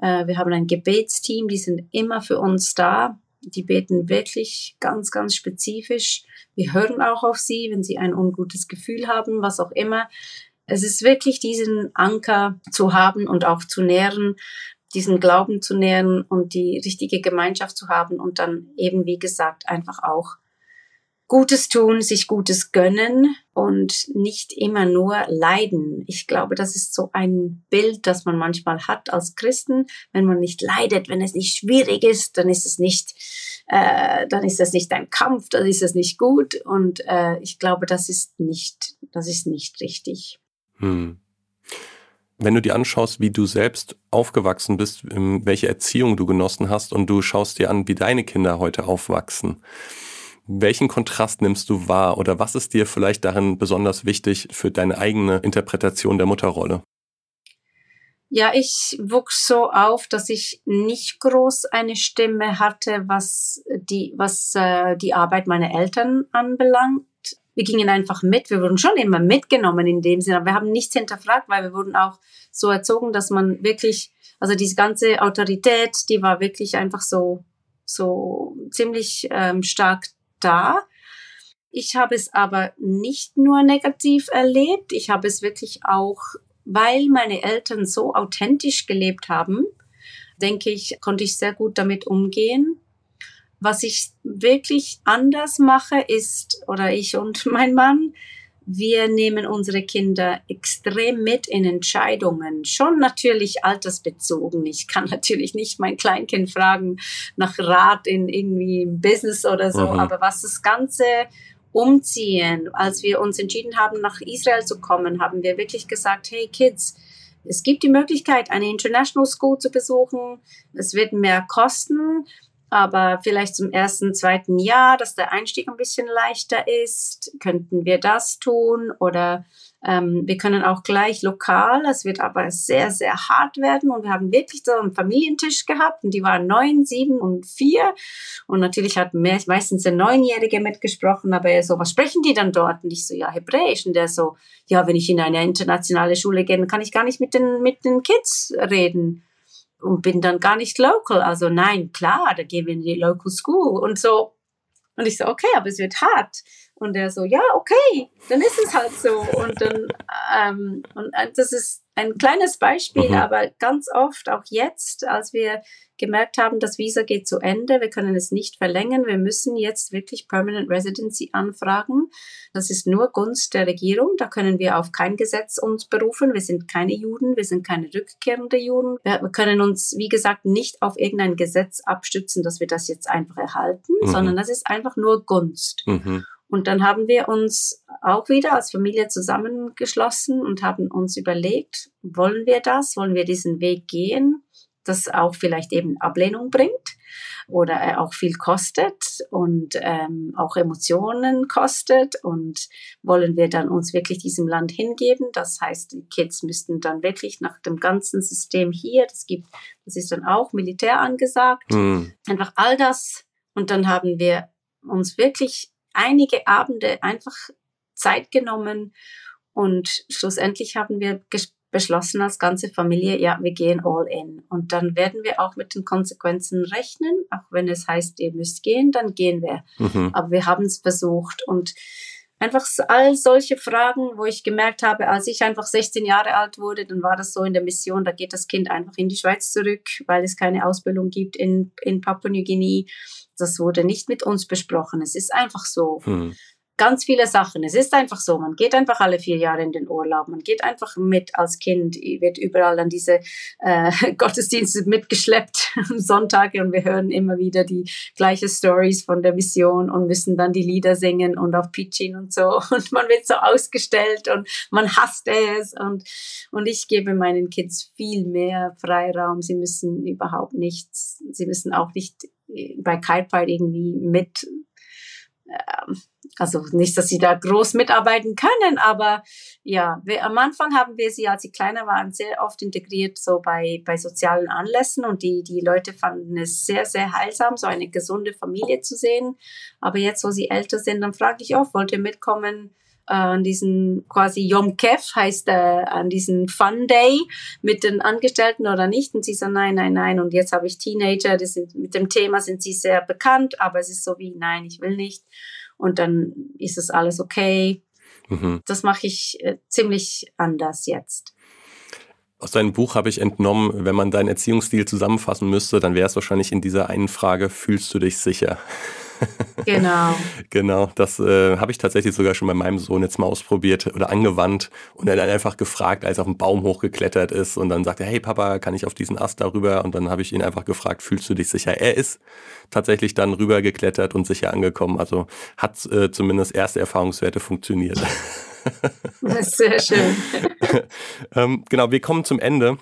Äh, wir haben ein Gebetsteam, die sind immer für uns da. Die beten wirklich ganz, ganz spezifisch. Wir hören auch auf sie, wenn sie ein ungutes Gefühl haben, was auch immer. Es ist wirklich diesen Anker zu haben und auch zu nähren, diesen Glauben zu nähren und die richtige Gemeinschaft zu haben und dann eben, wie gesagt, einfach auch Gutes tun, sich Gutes gönnen und nicht immer nur leiden. Ich glaube, das ist so ein Bild, das man manchmal hat als Christen. Wenn man nicht leidet, wenn es nicht schwierig ist, dann ist es nicht, äh, dann ist es nicht ein Kampf, dann ist es nicht gut. Und äh, ich glaube, das ist nicht, das ist nicht richtig. Hm. Wenn du dir anschaust, wie du selbst aufgewachsen bist, welche Erziehung du genossen hast und du schaust dir an, wie deine Kinder heute aufwachsen, welchen Kontrast nimmst du wahr oder was ist dir vielleicht darin besonders wichtig für deine eigene Interpretation der Mutterrolle? Ja, ich wuchs so auf, dass ich nicht groß eine Stimme hatte, was die, was äh, die Arbeit meiner Eltern anbelangt wir gingen einfach mit. Wir wurden schon immer mitgenommen in dem Sinne. Aber wir haben nichts hinterfragt, weil wir wurden auch so erzogen, dass man wirklich, also diese ganze Autorität, die war wirklich einfach so, so ziemlich ähm, stark da. Ich habe es aber nicht nur negativ erlebt. Ich habe es wirklich auch, weil meine Eltern so authentisch gelebt haben, denke ich, konnte ich sehr gut damit umgehen. Was ich wirklich anders mache, ist, oder ich und mein Mann, wir nehmen unsere Kinder extrem mit in Entscheidungen, schon natürlich altersbezogen. Ich kann natürlich nicht mein Kleinkind fragen nach Rat in irgendwie Business oder so, mhm. aber was das Ganze umziehen, als wir uns entschieden haben, nach Israel zu kommen, haben wir wirklich gesagt, hey Kids, es gibt die Möglichkeit, eine International School zu besuchen. Es wird mehr kosten aber vielleicht zum ersten, zweiten Jahr, dass der Einstieg ein bisschen leichter ist, könnten wir das tun oder ähm, wir können auch gleich lokal, es wird aber sehr, sehr hart werden und wir haben wirklich so einen Familientisch gehabt und die waren neun, sieben und vier und natürlich hat mehr, meistens der Neunjährige mitgesprochen, aber er so, was sprechen die dann dort? Und ich so, ja, Hebräisch und der so, ja, wenn ich in eine internationale Schule gehe, dann kann ich gar nicht mit den, mit den Kids reden. Und bin dann gar nicht local. Also nein, klar, da gehen wir in die Local School und so. Und ich so, okay, aber es wird hart. Und er so, ja, okay, dann ist es halt so. Und dann, ähm, und äh, das ist ein kleines Beispiel, mhm. aber ganz oft, auch jetzt, als wir gemerkt haben, das Visa geht zu Ende, wir können es nicht verlängern, wir müssen jetzt wirklich Permanent Residency anfragen. Das ist nur Gunst der Regierung, da können wir auf kein Gesetz uns berufen, wir sind keine Juden, wir sind keine rückkehrende Juden. Wir, können uns, wie gesagt, nicht auf irgendein Gesetz abstützen, dass wir das jetzt einfach erhalten, mhm. sondern das ist einfach nur Gunst. Mhm. Und dann haben wir uns auch wieder als Familie zusammengeschlossen und haben uns überlegt, wollen wir das? Wollen wir diesen Weg gehen? Das auch vielleicht eben Ablehnung bringt oder auch viel kostet und ähm, auch Emotionen kostet und wollen wir dann uns wirklich diesem Land hingeben. Das heißt, die Kids müssten dann wirklich nach dem ganzen System hier, das gibt, das ist dann auch Militär angesagt, mhm. einfach all das. Und dann haben wir uns wirklich einige Abende einfach Zeit genommen und schlussendlich haben wir beschlossen als ganze Familie, ja, wir gehen all in. Und dann werden wir auch mit den Konsequenzen rechnen. Auch wenn es heißt, ihr müsst gehen, dann gehen wir. Mhm. Aber wir haben es versucht. Und einfach all solche Fragen, wo ich gemerkt habe, als ich einfach 16 Jahre alt wurde, dann war das so in der Mission, da geht das Kind einfach in die Schweiz zurück, weil es keine Ausbildung gibt in, in Papua-Neuguinea. Das wurde nicht mit uns besprochen. Es ist einfach so. Hm ganz viele Sachen. Es ist einfach so, man geht einfach alle vier Jahre in den Urlaub, man geht einfach mit als Kind, wird überall an diese äh, Gottesdienste mitgeschleppt am Sonntag und wir hören immer wieder die gleichen Stories von der Mission und müssen dann die Lieder singen und auf Pidgin und so und man wird so ausgestellt und man hasst es und, und ich gebe meinen Kids viel mehr Freiraum. Sie müssen überhaupt nichts, sie müssen auch nicht bei Kite irgendwie mit ähm, also nicht, dass sie da groß mitarbeiten können, aber ja, wir, am Anfang haben wir sie, als sie kleiner waren, sehr oft integriert, so bei, bei sozialen Anlässen und die, die Leute fanden es sehr, sehr heilsam, so eine gesunde Familie zu sehen. Aber jetzt, wo sie älter sind, dann frage ich oft, wollt ihr mitkommen? äh, an diesen quasi Yom Kev heißt äh, an diesen Fun Day mit den Angestellten oder nicht und sie so nein nein nein und jetzt habe ich Teenager die sind mit dem Thema sind sie sehr bekannt aber es ist so wie nein ich will nicht und dann ist es alles okay. Mhm. Das mache ich äh, ziemlich anders jetzt. Aus deinem Buch habe ich entnommen, wenn man deinen Erziehungsstil zusammenfassen müsste, dann wäre es wahrscheinlich in dieser einen Frage, fühlst du dich sicher? Genau. genau, das äh, habe ich tatsächlich sogar schon bei meinem Sohn jetzt mal ausprobiert oder angewandt und er dann einfach gefragt, als er auf den Baum hochgeklettert ist und dann sagte, hey Papa, kann ich auf diesen Ast darüber? Und dann habe ich ihn einfach gefragt, fühlst du dich sicher? Er ist tatsächlich dann rübergeklettert und sicher angekommen. Also hat äh, zumindest erste Erfahrungswerte funktioniert. Sehr schön. ähm, genau, wir kommen zum Ende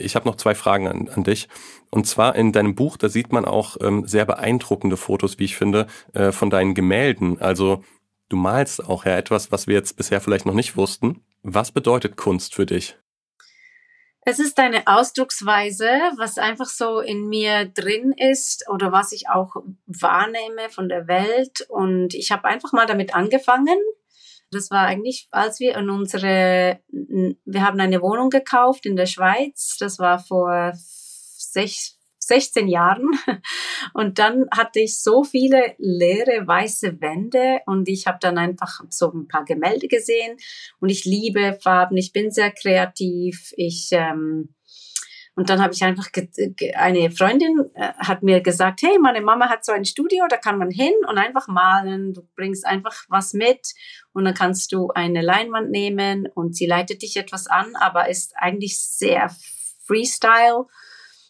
ich habe noch zwei Fragen an, an dich. Und zwar in deinem Buch, da sieht man auch ähm, sehr beeindruckende Fotos, wie ich finde, äh, von deinen Gemälden. Also du malst auch ja etwas, was wir jetzt bisher vielleicht noch nicht wussten. Was bedeutet Kunst für dich? Es ist eine Ausdrucksweise, was einfach so in mir drin ist oder was ich auch wahrnehme von der Welt. Und ich habe einfach mal damit angefangen, das war eigentlich, als wir in unsere, wir haben eine Wohnung gekauft in der Schweiz. Das war vor sech, 16 Jahren. Und dann hatte ich so viele leere weiße Wände und ich habe dann einfach so ein paar Gemälde gesehen. Und ich liebe Farben, ich bin sehr kreativ. Ich ähm, und dann habe ich einfach, eine Freundin äh, hat mir gesagt, hey, meine Mama hat so ein Studio, da kann man hin und einfach malen. Du bringst einfach was mit und dann kannst du eine Leinwand nehmen und sie leitet dich etwas an, aber ist eigentlich sehr Freestyle.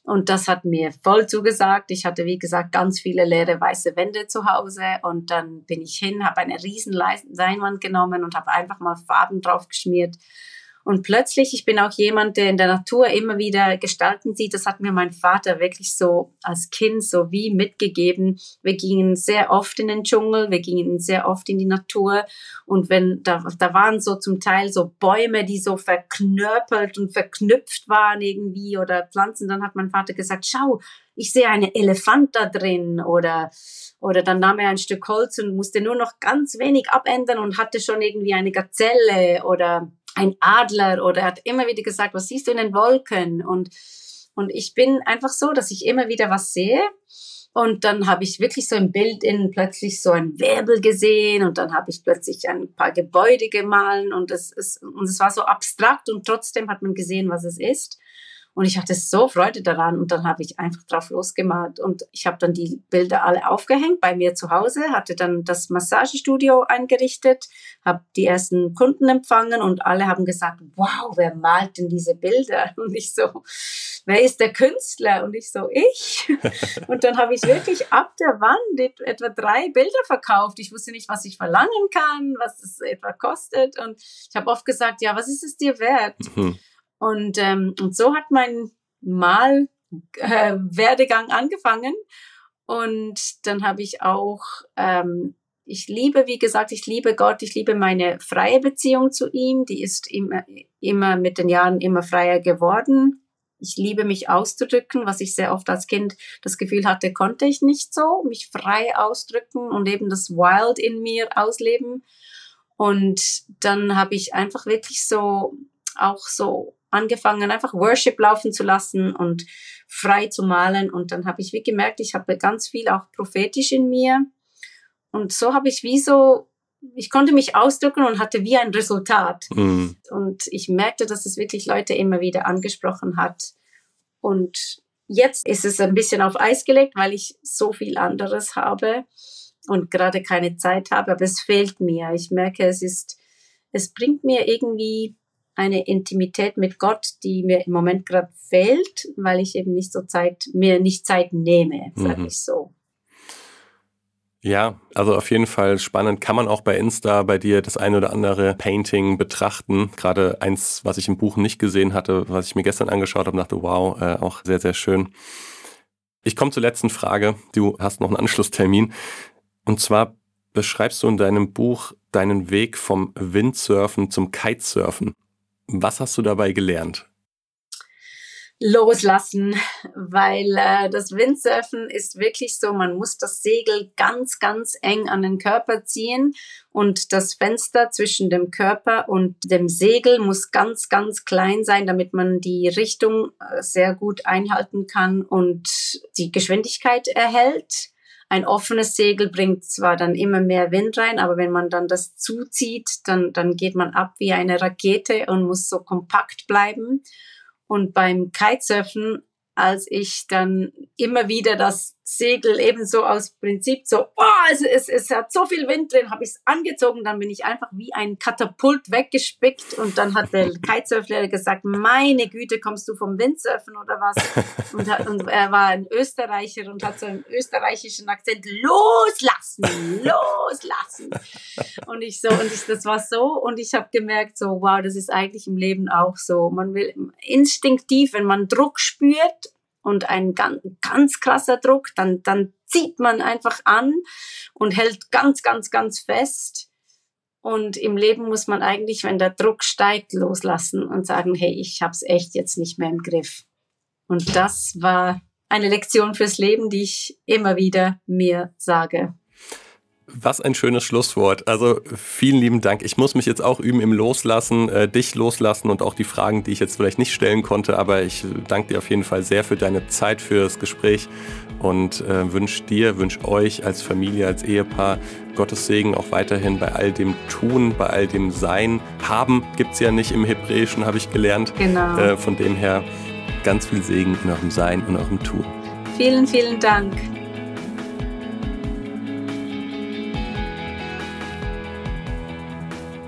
Und das hat mir voll zugesagt. Ich hatte, wie gesagt, ganz viele leere weiße Wände zu Hause. Und dann bin ich hin, habe eine riesen Leinwand genommen und habe einfach mal Farben drauf geschmiert und plötzlich, ich bin auch jemand, der in der Natur immer wieder Gestalten sieht. Das hat mir mein Vater wirklich so als Kind so wie mitgegeben. Wir gingen sehr oft in den Dschungel, wir gingen sehr oft in die Natur. Und wenn, da, da waren so zum Teil so Bäume, die so verknörpelt und verknüpft waren irgendwie oder Pflanzen, dann hat mein Vater gesagt, schau, ich sehe einen Elefant da drin oder, oder dann nahm er ein Stück Holz und musste nur noch ganz wenig abändern und hatte schon irgendwie eine Gazelle oder ein Adler oder er hat immer wieder gesagt, was siehst du in den Wolken? Und Und ich bin einfach so, dass ich immer wieder was sehe. Und dann habe ich wirklich so ein Bild in plötzlich so ein Wirbel gesehen und dann habe ich plötzlich ein paar Gebäude gemahlen und es ist, und es war so abstrakt und trotzdem hat man gesehen, was es ist. Und ich hatte so Freude daran und dann habe ich einfach drauf losgemalt und ich habe dann die Bilder alle aufgehängt bei mir zu Hause, hatte dann das Massagestudio eingerichtet, habe die ersten Kunden empfangen und alle haben gesagt, wow, wer malt denn diese Bilder? Und ich so, wer ist der Künstler? Und ich so, ich. Und dann habe ich wirklich ab der Wand etwa drei Bilder verkauft. Ich wusste nicht, was ich verlangen kann, was es etwa kostet und ich habe oft gesagt, ja, was ist es dir wert? Mhm. Und, ähm, und so hat mein Mal äh, Werdegang angefangen. Und dann habe ich auch, ähm, ich liebe, wie gesagt, ich liebe Gott, ich liebe meine freie Beziehung zu ihm. Die ist immer, immer mit den Jahren immer freier geworden. Ich liebe mich auszudrücken, was ich sehr oft als Kind das Gefühl hatte, konnte ich nicht so, mich frei ausdrücken und eben das Wild in mir ausleben. Und dann habe ich einfach wirklich so auch so angefangen, einfach Worship laufen zu lassen und frei zu malen. Und dann habe ich wie gemerkt, ich habe ganz viel auch prophetisch in mir. Und so habe ich wie so, ich konnte mich ausdrücken und hatte wie ein Resultat. Mhm. Und ich merkte, dass es wirklich Leute immer wieder angesprochen hat. Und jetzt ist es ein bisschen auf Eis gelegt, weil ich so viel anderes habe und gerade keine Zeit habe. Aber es fehlt mir. Ich merke, es ist, es bringt mir irgendwie eine Intimität mit Gott, die mir im Moment gerade fehlt, weil ich eben nicht so Zeit, mir nicht Zeit nehme, sage mhm. ich so. Ja, also auf jeden Fall spannend. Kann man auch bei Insta bei dir das eine oder andere Painting betrachten. Gerade eins, was ich im Buch nicht gesehen hatte, was ich mir gestern angeschaut habe, dachte, wow, äh, auch sehr, sehr schön. Ich komme zur letzten Frage. Du hast noch einen Anschlusstermin. Und zwar beschreibst du in deinem Buch deinen Weg vom Windsurfen zum Kitesurfen. Was hast du dabei gelernt? Loslassen, weil äh, das Windsurfen ist wirklich so, man muss das Segel ganz, ganz eng an den Körper ziehen und das Fenster zwischen dem Körper und dem Segel muss ganz, ganz klein sein, damit man die Richtung äh, sehr gut einhalten kann und die Geschwindigkeit erhält. Ein offenes Segel bringt zwar dann immer mehr Wind rein, aber wenn man dann das zuzieht, dann, dann geht man ab wie eine Rakete und muss so kompakt bleiben. Und beim Kitesurfen als ich dann immer wieder das Segel ebenso aus Prinzip so, oh, es, es, es hat so viel Wind drin, habe ich es angezogen, dann bin ich einfach wie ein Katapult weggespickt und dann hat der Kitesurflehrer gesagt, meine Güte, kommst du vom Windsurfen oder was? Und, und er war ein Österreicher und hat so einen österreichischen Akzent, loslassen, loslassen. Und ich so, und ich, das war so und ich habe gemerkt so, wow, das ist eigentlich im Leben auch so. Man will instinktiv, wenn man Druck spürt und ein ganz, ganz krasser Druck, dann, dann zieht man einfach an und hält ganz, ganz, ganz fest. Und im Leben muss man eigentlich, wenn der Druck steigt, loslassen und sagen, hey, ich hab's echt jetzt nicht mehr im Griff. Und das war eine Lektion fürs Leben, die ich immer wieder mir sage. Was ein schönes Schlusswort. Also vielen lieben Dank. Ich muss mich jetzt auch üben im Loslassen, äh, dich loslassen und auch die Fragen, die ich jetzt vielleicht nicht stellen konnte. Aber ich danke dir auf jeden Fall sehr für deine Zeit, für das Gespräch und äh, wünsche dir, wünsche euch als Familie, als Ehepaar Gottes Segen auch weiterhin bei all dem Tun, bei all dem Sein. Haben gibt es ja nicht im Hebräischen, habe ich gelernt. Genau. Äh, von dem her ganz viel Segen in eurem Sein und eurem Tun. Vielen, vielen Dank.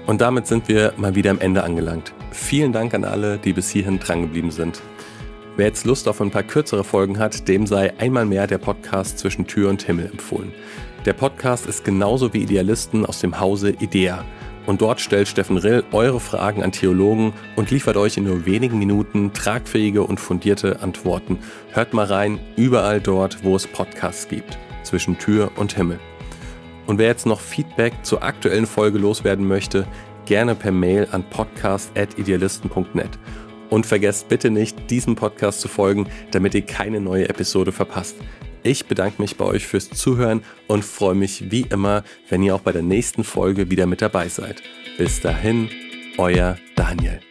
Und damit sind wir mal wieder am Ende angelangt. Vielen Dank an alle, die bis hierhin drangeblieben sind. Wer jetzt Lust auf ein paar kürzere Folgen hat, dem sei einmal mehr der Podcast zwischen Tür und Himmel empfohlen. Der Podcast ist genauso wie Idealisten aus dem Hause IDEA. Und dort stellt Steffen Rill eure Fragen an Theologen und liefert euch in nur wenigen Minuten tragfähige und fundierte Antworten. Hört mal rein, überall dort, wo es Podcasts gibt. Zwischen Tür und Himmel. Und wer jetzt noch Feedback zur aktuellen Folge loswerden möchte, gerne per Mail an podcast.idealisten.net. Und vergesst bitte nicht, diesem Podcast zu folgen, damit ihr keine neue Episode verpasst. Ich bedanke mich bei euch fürs Zuhören und freue mich wie immer, wenn ihr auch bei der nächsten Folge wieder mit dabei seid. Bis dahin, euer Daniel.